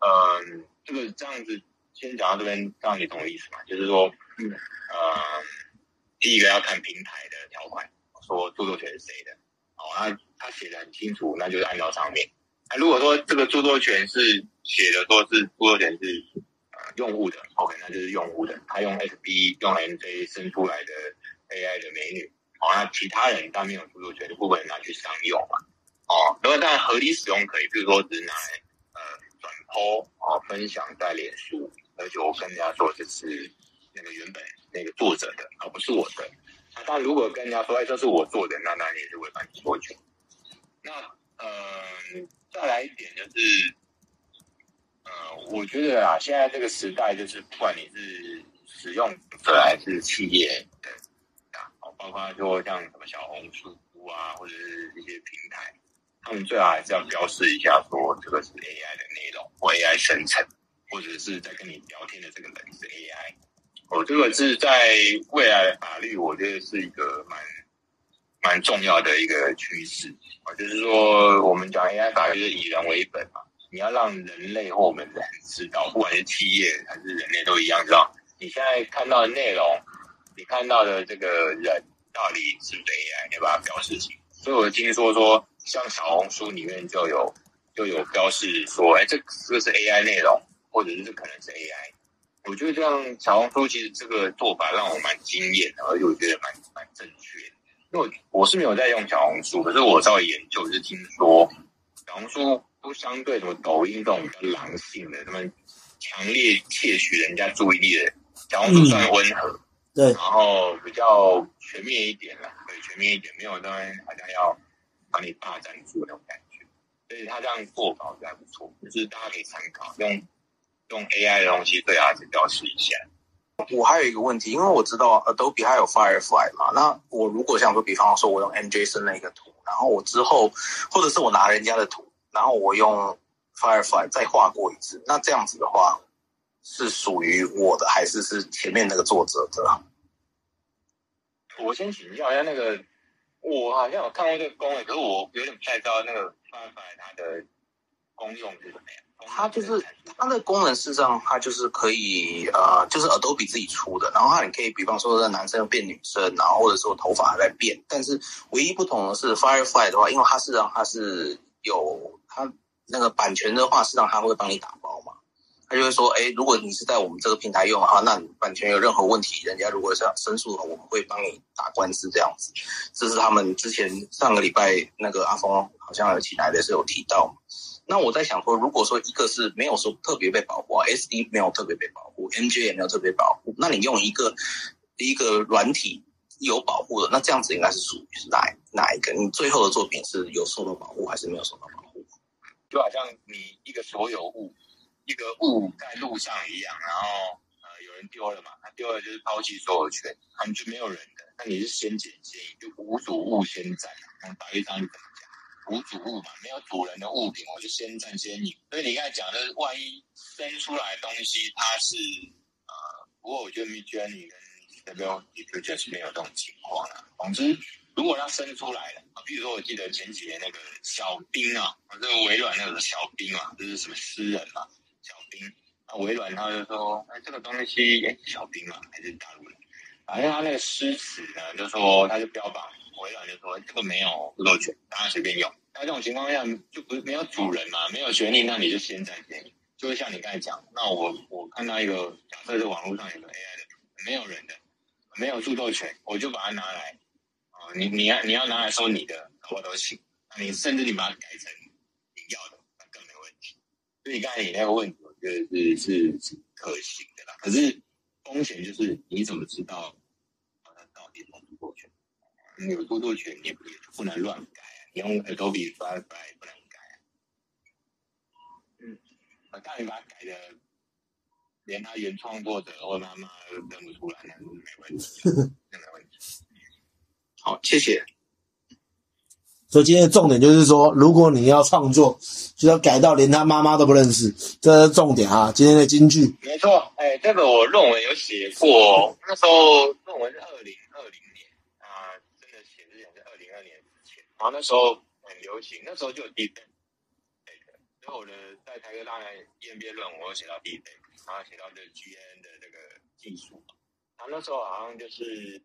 嗯，这个这样子先讲到这边，这样你懂我意思吗？就是说，嗯，呃，第一个要看平台的条款，说著作权是谁的，哦，那他写的很清楚，那就是按照上面。那如果说这个著作权是写的说是著作权是呃用户的，OK，那就是用户的，他用 SB 用 NJ 生出来的 AI 的美女。哦，那其他人当然没有著作权就不能拿去商用嘛？哦，那么当然合理使用可以，比如说只是拿来呃转播哦分享在脸书，而且我跟人家说这是那个原本那个作者的，而不是我的。那如果跟人家说哎这是我做的，那那你也是违反著作权。那嗯，再来一点就是，呃，我觉得啊，现在这个时代就是不管你是使用者还是企业的啊。包括说像什么小红书啊，或者是一些平台，他们最好还是要标示一下，说这个是 AI 的内容或 AI 生成，或者是在跟你聊天的这个人是 AI。哦，这个是在未来法律，我觉得是一个蛮蛮重要的一个趋势啊。就是说，我们讲 AI 法律是以人为本嘛，你要让人类或我们人知道，不管是企业还是人类都一样，知道你现在看到的内容。你看到的这个人到底是不是 AI？你把它标示清。所以我听说说，像小红书里面就有就有标示说，哎，这这个是 AI 内容，或者是这可能是 AI。我觉得这样小红书其实这个做法让我蛮惊艳的，而且我觉得蛮蛮正确。因为我是没有在用小红书，可是我稍微研究是听说，小红书都相对什么抖音这种比较狼性的，他们强烈窃取人家注意力的，小红书算温和。对，然后比较全面一点了，对，全面一点，没有那边好像要把你霸占住那种感觉，所以他这样做法还不错，就是大家可以参考，用用 AI 的东西对孩子表示一下。我还有一个问题，因为我知道 Adobe 还有 Firefly 嘛，那我如果想说，比方说我用 MJ 生了一个图，然后我之后或者是我拿人家的图，然后我用 Firefly 再画过一次，那这样子的话。是属于我的，还是是前面那个作者的？我先请教一下那个，我好像有看过这个功能，可是我有点不太知道那个 Firefly 它的功用是什么呀？它就是它的功能，事实上它就是可以呃，就是 Adobe 自己出的，然后它你可以比方说让男生变女生，然后或者说头发还在变，但是唯一不同的是 Firefly 的话，因为它事实上它是有它那个版权的话，是让它会帮你打包嘛。他就会说：“哎，如果你是在我们这个平台用的话，那你版权有任何问题，人家如果是申诉的话，我们会帮你打官司这样子。”这是他们之前上个礼拜那个阿峰好像有起来的时候有提到。那我在想说，如果说一个是没有说特别被保护，SD 没有特别被保护，MJ 也没有特别保护，那你用一个一个软体有保护的，那这样子应该是属于哪哪一个？你最后的作品是有受到保护还是没有受到保护？就好像你一个所有物。一个物在路上一样，然后呃有人丢了嘛，他丢了就是抛弃所有权，他们就没有人的。那你是先捡先赢，就无主物先占。我们打一张怎么讲？无主物嘛，没有主人的物品，我就先占先赢。所以你刚才讲的，万一生出来的东西它是呃，不过我觉得 Midjourney 跟 Stable Diffusion 是没有这种情况啊。总之，如果它生出来了啊，比如说我记得前几年那个小兵啊，这个微软那个小兵啊，这是什么诗人嘛？小兵，那微软他就说，哎，这个东西，哎，小兵嘛，还是大陆人，反正他那个诗词呢，就说他就标榜，微软就说这个没有著作权，大家随便用。那这种情况下，就不是没有主人嘛，没有权利，那你就先占先赢。就会像你刚才讲，那我我看到一个假设，是网络上有个 AI 的，没有人的，没有著作权，我就把它拿来，啊，你你要你要拿来说你的，我都行。你甚至你把它改成。所以刚才你那个问题，我觉得是是是可行的啦。可是风险就是你怎么知道它到底有著作权？你有著作权，你也不能乱改。你用 Adobe Flash 不能改。嗯，但你把它改的，连他原创作者或妈妈都认不出来，那是没问题，没问题。好，谢谢。所以今天的重点就是说，如果你要创作，就要改到连他妈妈都不认识，这是重点啊。今天的金句，没错，哎，这个我论文有写过，那时候论文是二零二零年啊，真的写之前是二零二年之前，然后那时候很流行，那时候就有 deep，所以我的在台科大的 EMBA 论文我有写到 deep，然后写到这 GN 的这个技术，然后那时候好像就是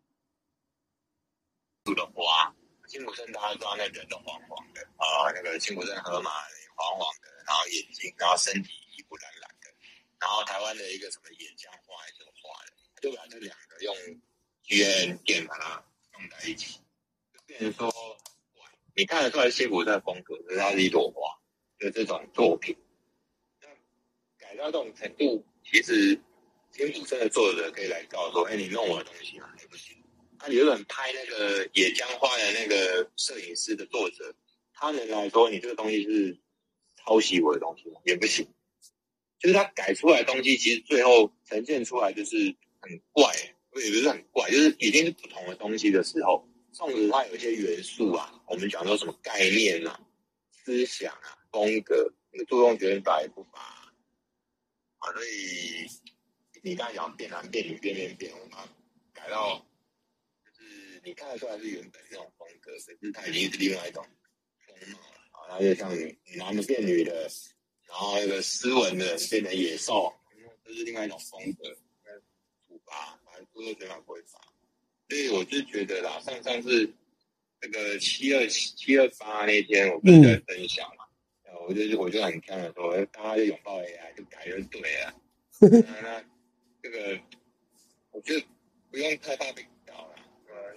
的花。辛普森大家知道那人都黄黄的啊，那个辛普森河马黄黄的，然后眼睛，然后身体衣服蓝蓝的，然后台湾的一个什么眼浆花还是什么花的，就把这两个用 G N 电把它弄在一起，就变成说，你看得出来辛普森风格，可是它是一朵花的这种作品，那改到这种程度，其实辛普森的作者可以来告说，哎，你弄我的东西吗？也不行。他原本拍那个野姜花的那个摄影师的作者，他能来说你这个东西是抄袭我的东西吗？也不行。就是他改出来的东西，其实最后呈现出来就是很怪，也不是很怪，就是已经是不同的东西的时候，纵使它有一些元素啊，我们讲说什么概念啊、思想啊、风格，那个作用绝对百不乏啊。所以你刚才讲变男变女变变变，我们改到。你看得出来是原本那种风格，可是它已经是另外一种风貌了啊！它就像男的变女的，然后那个斯文的变成野兽，这是另外一种风格。土八，反正多多少少不会发。所以我就觉得啦，上上次那个七二七二八那天，我跟在分享嘛，然后我就我就很看的说，大家就拥抱 AI，就改就对了。那这个我觉得不用太怕被。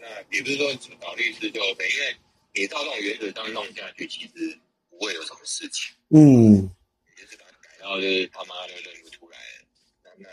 那也不是说找律师就 OK，因为你照这种原则上弄下去，其实不会有什么事情。嗯，就是把它改到就是他妈的认不出来，那那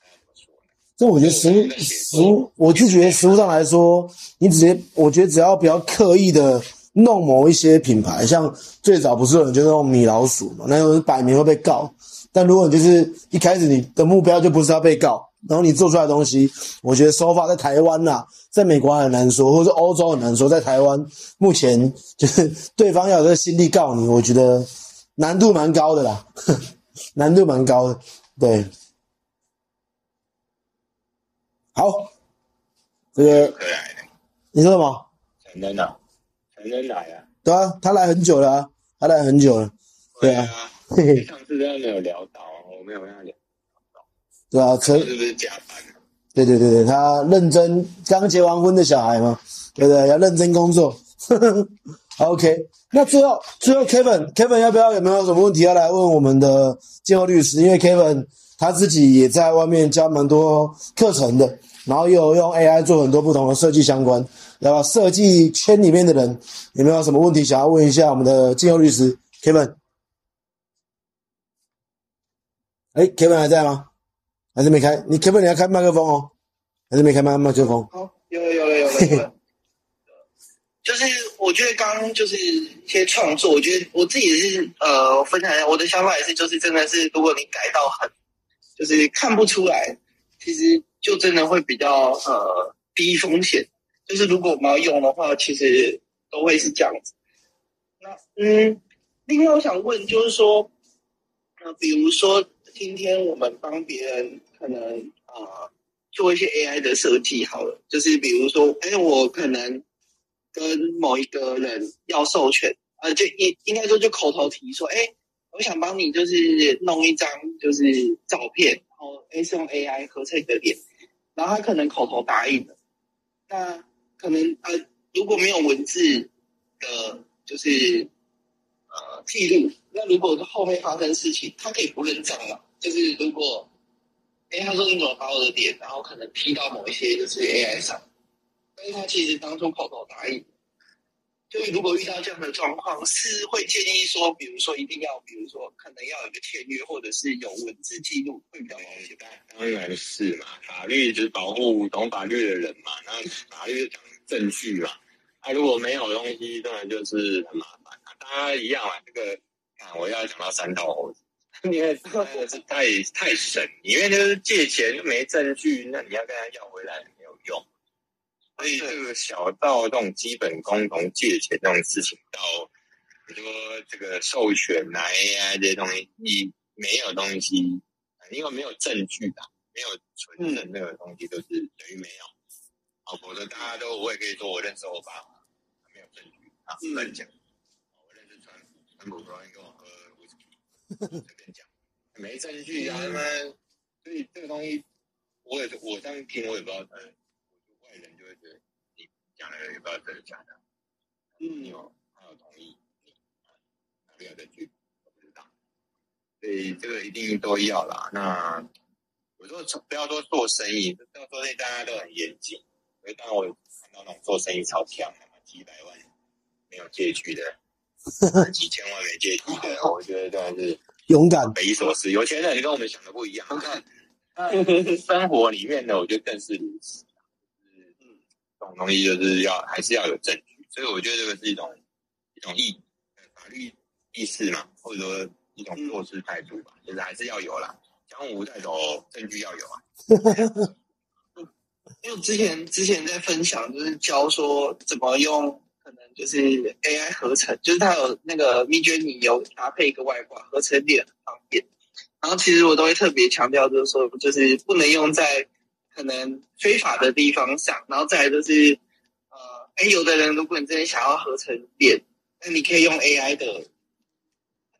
还要怎么说呢？这我觉得实实，我就觉得实物上来说，你直接我觉得只要不要刻意的弄某一些品牌，像最早不是有人就用米老鼠嘛，那种摆明会被告。但如果你就是一开始你的目标就不是要被告。然后你做出来的东西，我觉得手法在台湾呐，在美国很难说，或者是欧洲很难说，在台湾目前就是对方要有这个心力告你，我觉得难度蛮高的啦，难度蛮高的。对，好，这个你说什么？陈真的，陈真来啊？对啊，他来很久了，他来很久了。对啊，上次真的没有聊到，我没有跟他聊。对啊，可是不是加班？对对对对，他认真，刚结完婚的小孩嘛，对不对？要认真工作。OK，那最后最后，Kevin，Kevin 要不要有没有什么问题要来问我们的建后律师？因为 Kevin 他自己也在外面教蛮多课程的，然后又用 AI 做很多不同的设计相关，要不要设计圈里面的人有没有什么问题想要问一下我们的建后律师 Kevin？哎，Kevin 还在吗？还是没开？你可不可以要开麦克风哦？还是没开麦麦克风？好，有了有了有了。就是我觉得刚刚就是一些创作，我觉得我自己是呃分享一下我的想法，也是就是真的是，如果你改到很就是看不出来，其实就真的会比较呃低风险。就是如果我们要用的话，其实都会是这样子。那嗯，另外我想问就是说，呃，比如说今天我们帮别人。可能啊，做一些 AI 的设计好了，就是比如说，哎，我可能跟某一个人要授权，呃，就应应该说就口头提说，哎，我想帮你就是弄一张就是照片，然后哎是用 AI 合成的脸，然后他可能口头答应了，那可能呃如果没有文字的，就是呃记录，那如果后面发生事情，他可以不认账嘛？就是如果。哎，他说你怎么把我的点，然后可能 P 到某一些就是 AI 上，但是他其实当初口头答应。就如果遇到这样的状况，是会建议说，比如说一定要，比如说可能要有个签约，或者是有文字记录，会比较保险。当然是嘛，法律就是保护懂法律的人嘛，那法律就讲证据嘛。啊，如果没有东西，当然就是很麻烦。大家一样嘛，这个看我要讲到三道猴子。因为真的是太太神，因为就是借钱没证据，那你要跟他要回来没有用。所以这个小到这种基本功，从借钱这种事情，到你说这个授权啊 AI 这些东西，你没有东西，因为没有证据的，没有存证那个东西，都是等于没有。啊，否则大家都我也可以说我认识我爸，没有证据啊，乱讲。我认识川普，川普昨天跟我随便讲，没证据啊，他妈，所以这个东西，我也是我这样听，我也不知道，呃，外人就会觉得你讲的也不知道真的假的，嗯，有他有同意，你没有证据，我不知道，所以这个一定都要啦。那我说不要说做生意，做生意大家都很严谨。所以当我看到那种做生意超强的，几百万没有借据的，几千万没借据的，我觉得真的是勇敢、匪夷所思。有钱人跟我们想的不一样。看，生活里面呢，我觉得更是如此。嗯，这种东西就是要还是要有证据，所以我觉得这个是一种一种意法律意识嘛，或者说一种做事态度吧，就是还是要有啦。江湖在走，证据要有啊。因为之前之前在分享，就是教说怎么用，可能就是 AI 合成，就是它有那个 m i d 有搭配一个外挂合成脸很方便。然后其实我都会特别强调，就是说，就是不能用在可能非法的地方上。然后再来就是，呃，哎，有的人如果你真的想要合成脸，那你可以用 AI 的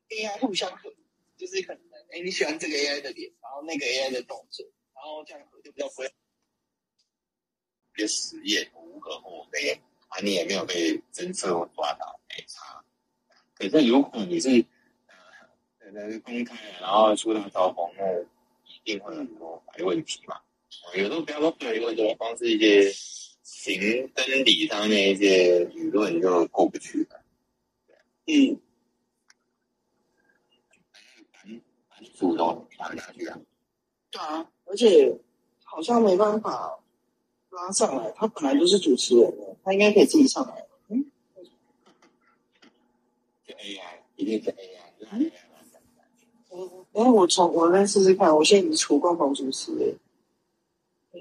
AI 互相合，就是可能哎你喜欢这个 AI 的脸，然后那个 AI 的动作，然后这样合就比较不会。别实验无可厚非啊，你也没有被侦测或抓到，没差。可是如果你是呃，那公开，然后出大招风，那一定会很多法律问题嘛。有时候不要说法律问题，光是一些行真理上面一些舆论就过不去了。嗯，反反主动打下去啊。对啊，而且好像没办法。拉上来，他本来就是主持人的，他应该可以自己上来。嗯，是 AI，一定是 AI。嗯，我，哎，我从我来试试看，我现在已经除官方主持人。哎，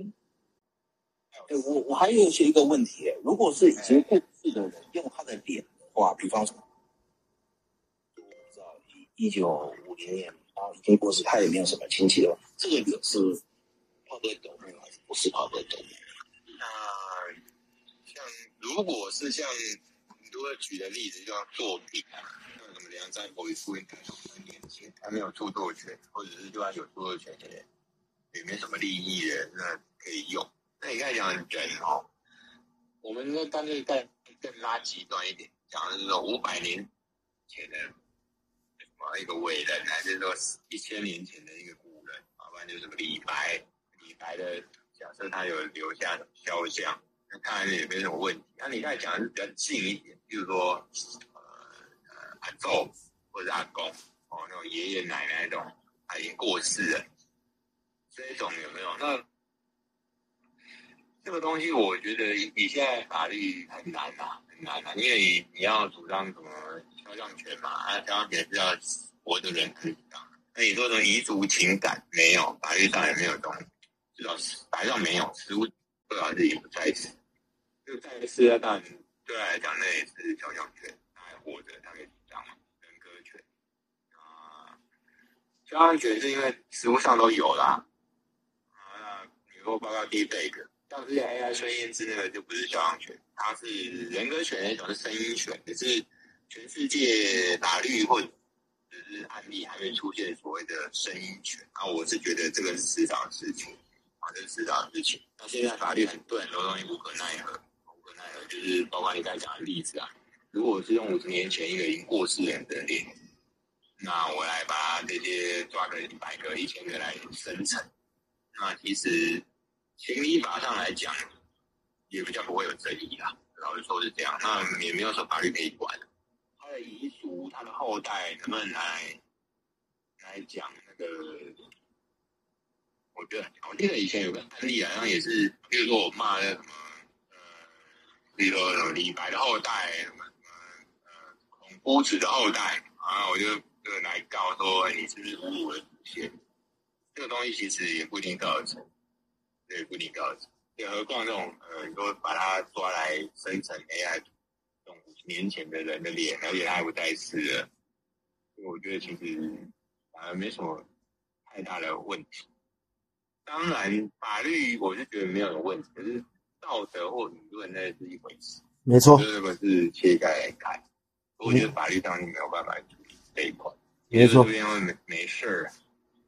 哎，我我还有一个问题，如果是已经过世的人用他的脸的话，比方说，我不知道一一九五零年，然后已经过世，他也没有什么亲戚了，这个脸是泡在斗内还是不是泡在斗那像？如果是像很多举的例子，就像作品啊，像什么梁山伯与祝英台十年前，他没有著作权，或者是就算有著作权，的人也没什么利益的，那可以用。那你刚才讲人哦，我们那干脆再更拉极端一点，讲的是说五百年前的什么一个伟人，还是说一千年前的一个古人，要不然就是什么李白，李白的假设他有留下肖像。那看来也没什么问题。那你刚才讲的是比较近一点，比如说呃呃阿祖或者阿公哦，那种爷爷奶奶那种，他已经过世了，这种有没有？那这个东西我觉得你现在法律很难呐，很难呐，因为你你要主张什么肖像权嘛，啊肖像权是要活的人主张。那你说什么遗族情感没有？法律上也没有东西，至少法律上没有，实物不然是也不在此。就在世啊，当然对他来讲，那也是肖像权，他还活着，他可以主张嘛，人格权啊。肖像权是因为实物上都有啦，啊，你说包括 Deepfake，像之前 AI 孙燕姿那个就不是肖像权，它是人格权那种是声音权，可是全世界法律或者是案例还没出现所谓的声音权，啊，我是觉得这个是迟早的事情，啊，这是迟早的事情。那现在法律很对很多东西无可奈何。无可奈何就是包括你刚才讲的例子啊，如果是用五十年前一个已经过世人的脸，那我来把这些抓个一百个、一千个来生成，那其实情理法上来讲，也比较不会有争议啦。老实说是这样，那也没有什么法律可以管。他的遗属、他的后代能不能来来讲那个？我觉得很，我记得以前有个案例，好像也是，比如说我骂那什么。呃比如说什么李白的后代，什么什么呃孔夫子的后代啊，我就就来告说你是不是侮辱了祖先？这个东西其实也不一定告得成，对，不一定告得成。更何况这种呃，你说把它抓来生成 AI，这种五十年前的人的脸，而且他还不带刺的，我觉得其实反而没什么太大的问题。当然，法律我是觉得没有问题，可是道德或舆论那是一回事。没错，这个是切开来看，我觉得法律当然没有办法处理这一块。没错这边会没没事儿。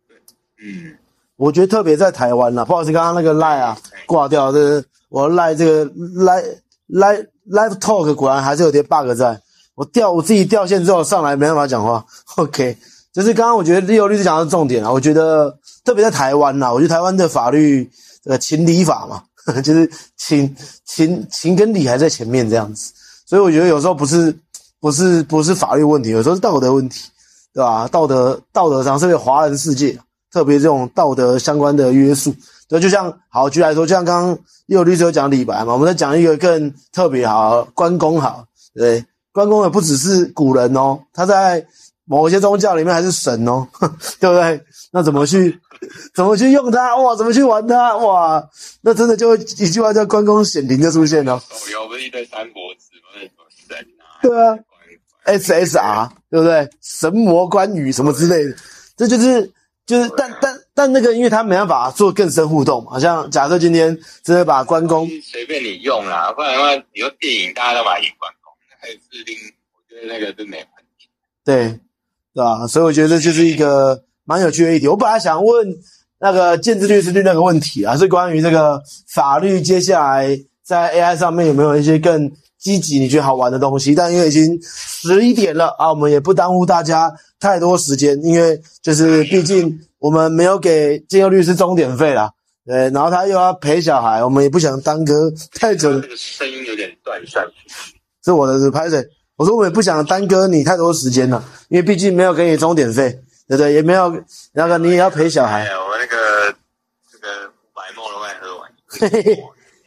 对，嗯，我觉得特别在台湾啦，不好意思，刚刚那个赖啊挂掉，这是我赖这个 live live live talk 果然还是有点 bug 在，我掉我自己掉线之后上来没办法讲话。OK，就是刚刚我觉得利友律师讲的重点啊，我觉得特别在台湾呐，我觉得台湾的法律呃情理法嘛，就是情情情跟理还在前面这样子，所以我觉得有时候不是不是不是法律问题，有时候是道德问题，对吧？道德道德上，是个华人世界，特别这种道德相关的约束，对，就像好举来说，就像刚刚有律师有讲李白嘛，我们再讲一个更特别好，关公好，对，关公也不只是古人哦，他在某一些宗教里面还是神哦，对不对？那怎么去 怎么去用它？哇，怎么去玩它？哇，那真的就一句话叫关公显灵就出现了。手游不是一堆三国志吗？什么神啊？对啊，SSR 对不对？神魔关羽什么之类的，这就是就是，但但但那个，因为他没办法做更深互动嘛。好像假设今天真的把关公，随便你用啦，不然的话，你说电影大家都把演关公，还有制定，我觉得那个真没问题。对对吧？所以我觉得这就是一个蛮有趣的议题。我本来想问那个建制律师的那个问题啊，是关于这个法律接下来在 AI 上面有没有一些更积极、你觉得好玩的东西？但因为已经十一点了啊，我们也不耽误大家太多时间，因为就是毕竟我们没有给建佑律师钟点费啦，对，然后他又要陪小孩，我们也不想耽搁太久。这个声音有点断断续续。是我的是拍谁？我说我也不想耽搁你太多时间了，因为毕竟没有给你钟点费，对不对？也没有那个你也要陪小孩。哎呀，我那个这个五百梦都快喝完。嘿嘿嘿，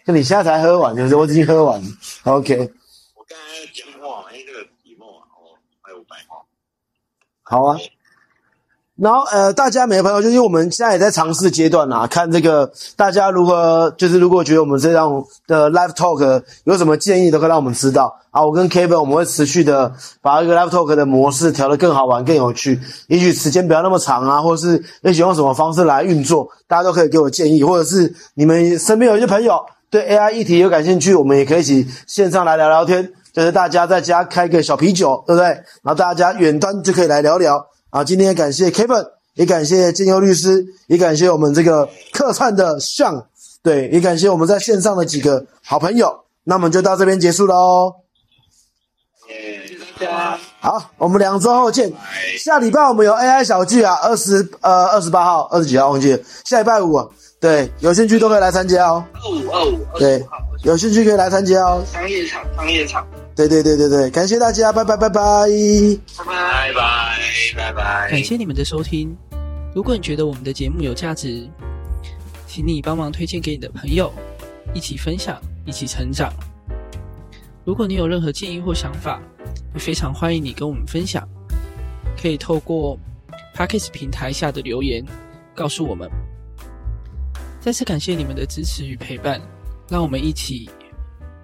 那你现在才喝完，就是我已经喝完了。OK，我刚才在讲话嘛，因为这个题目啊，哦，还有五百梦。好啊。然后呃，大家每个朋友，就是我们现在也在尝试阶段啊，看这个大家如何，就是如果觉得我们这样的 live talk 有什么建议，都可以让我们知道啊。我跟 Kevin 我们会持续的把这个 live talk 的模式调得更好玩、更有趣，也许时间不要那么长啊，或者是也许用什么方式来运作，大家都可以给我建议，或者是你们身边有一些朋友对 AI 议题有感兴趣，我们也可以一起线上来聊聊天，就是大家在家开个小啤酒，对不对？然后大家远端就可以来聊聊。啊，今天感谢 Kevin，也感谢金优律师，也感谢我们这个客串的向，对，也感谢我们在线上的几个好朋友。那我们就到这边结束喽。谢谢大家。好，我们两周后见。下礼拜我们有 AI 小聚啊，二十呃二十八号、二十几号忘记了，下礼拜五啊，对，有兴趣都可以来参加哦。二五二五对，有兴趣可以来参加哦。商业场商业场，对对对对对，感谢大家，拜拜拜拜。拜拜。拜拜拜拜。感谢你们的收听。如果你觉得我们的节目有价值，请你帮忙推荐给你的朋友，一起分享，一起成长。如果你有任何建议或想法，也非常欢迎你跟我们分享，可以透过 p a c k e s 平台下的留言告诉我们。再次感谢你们的支持与陪伴，让我们一起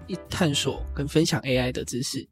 一探索跟分享 AI 的知识。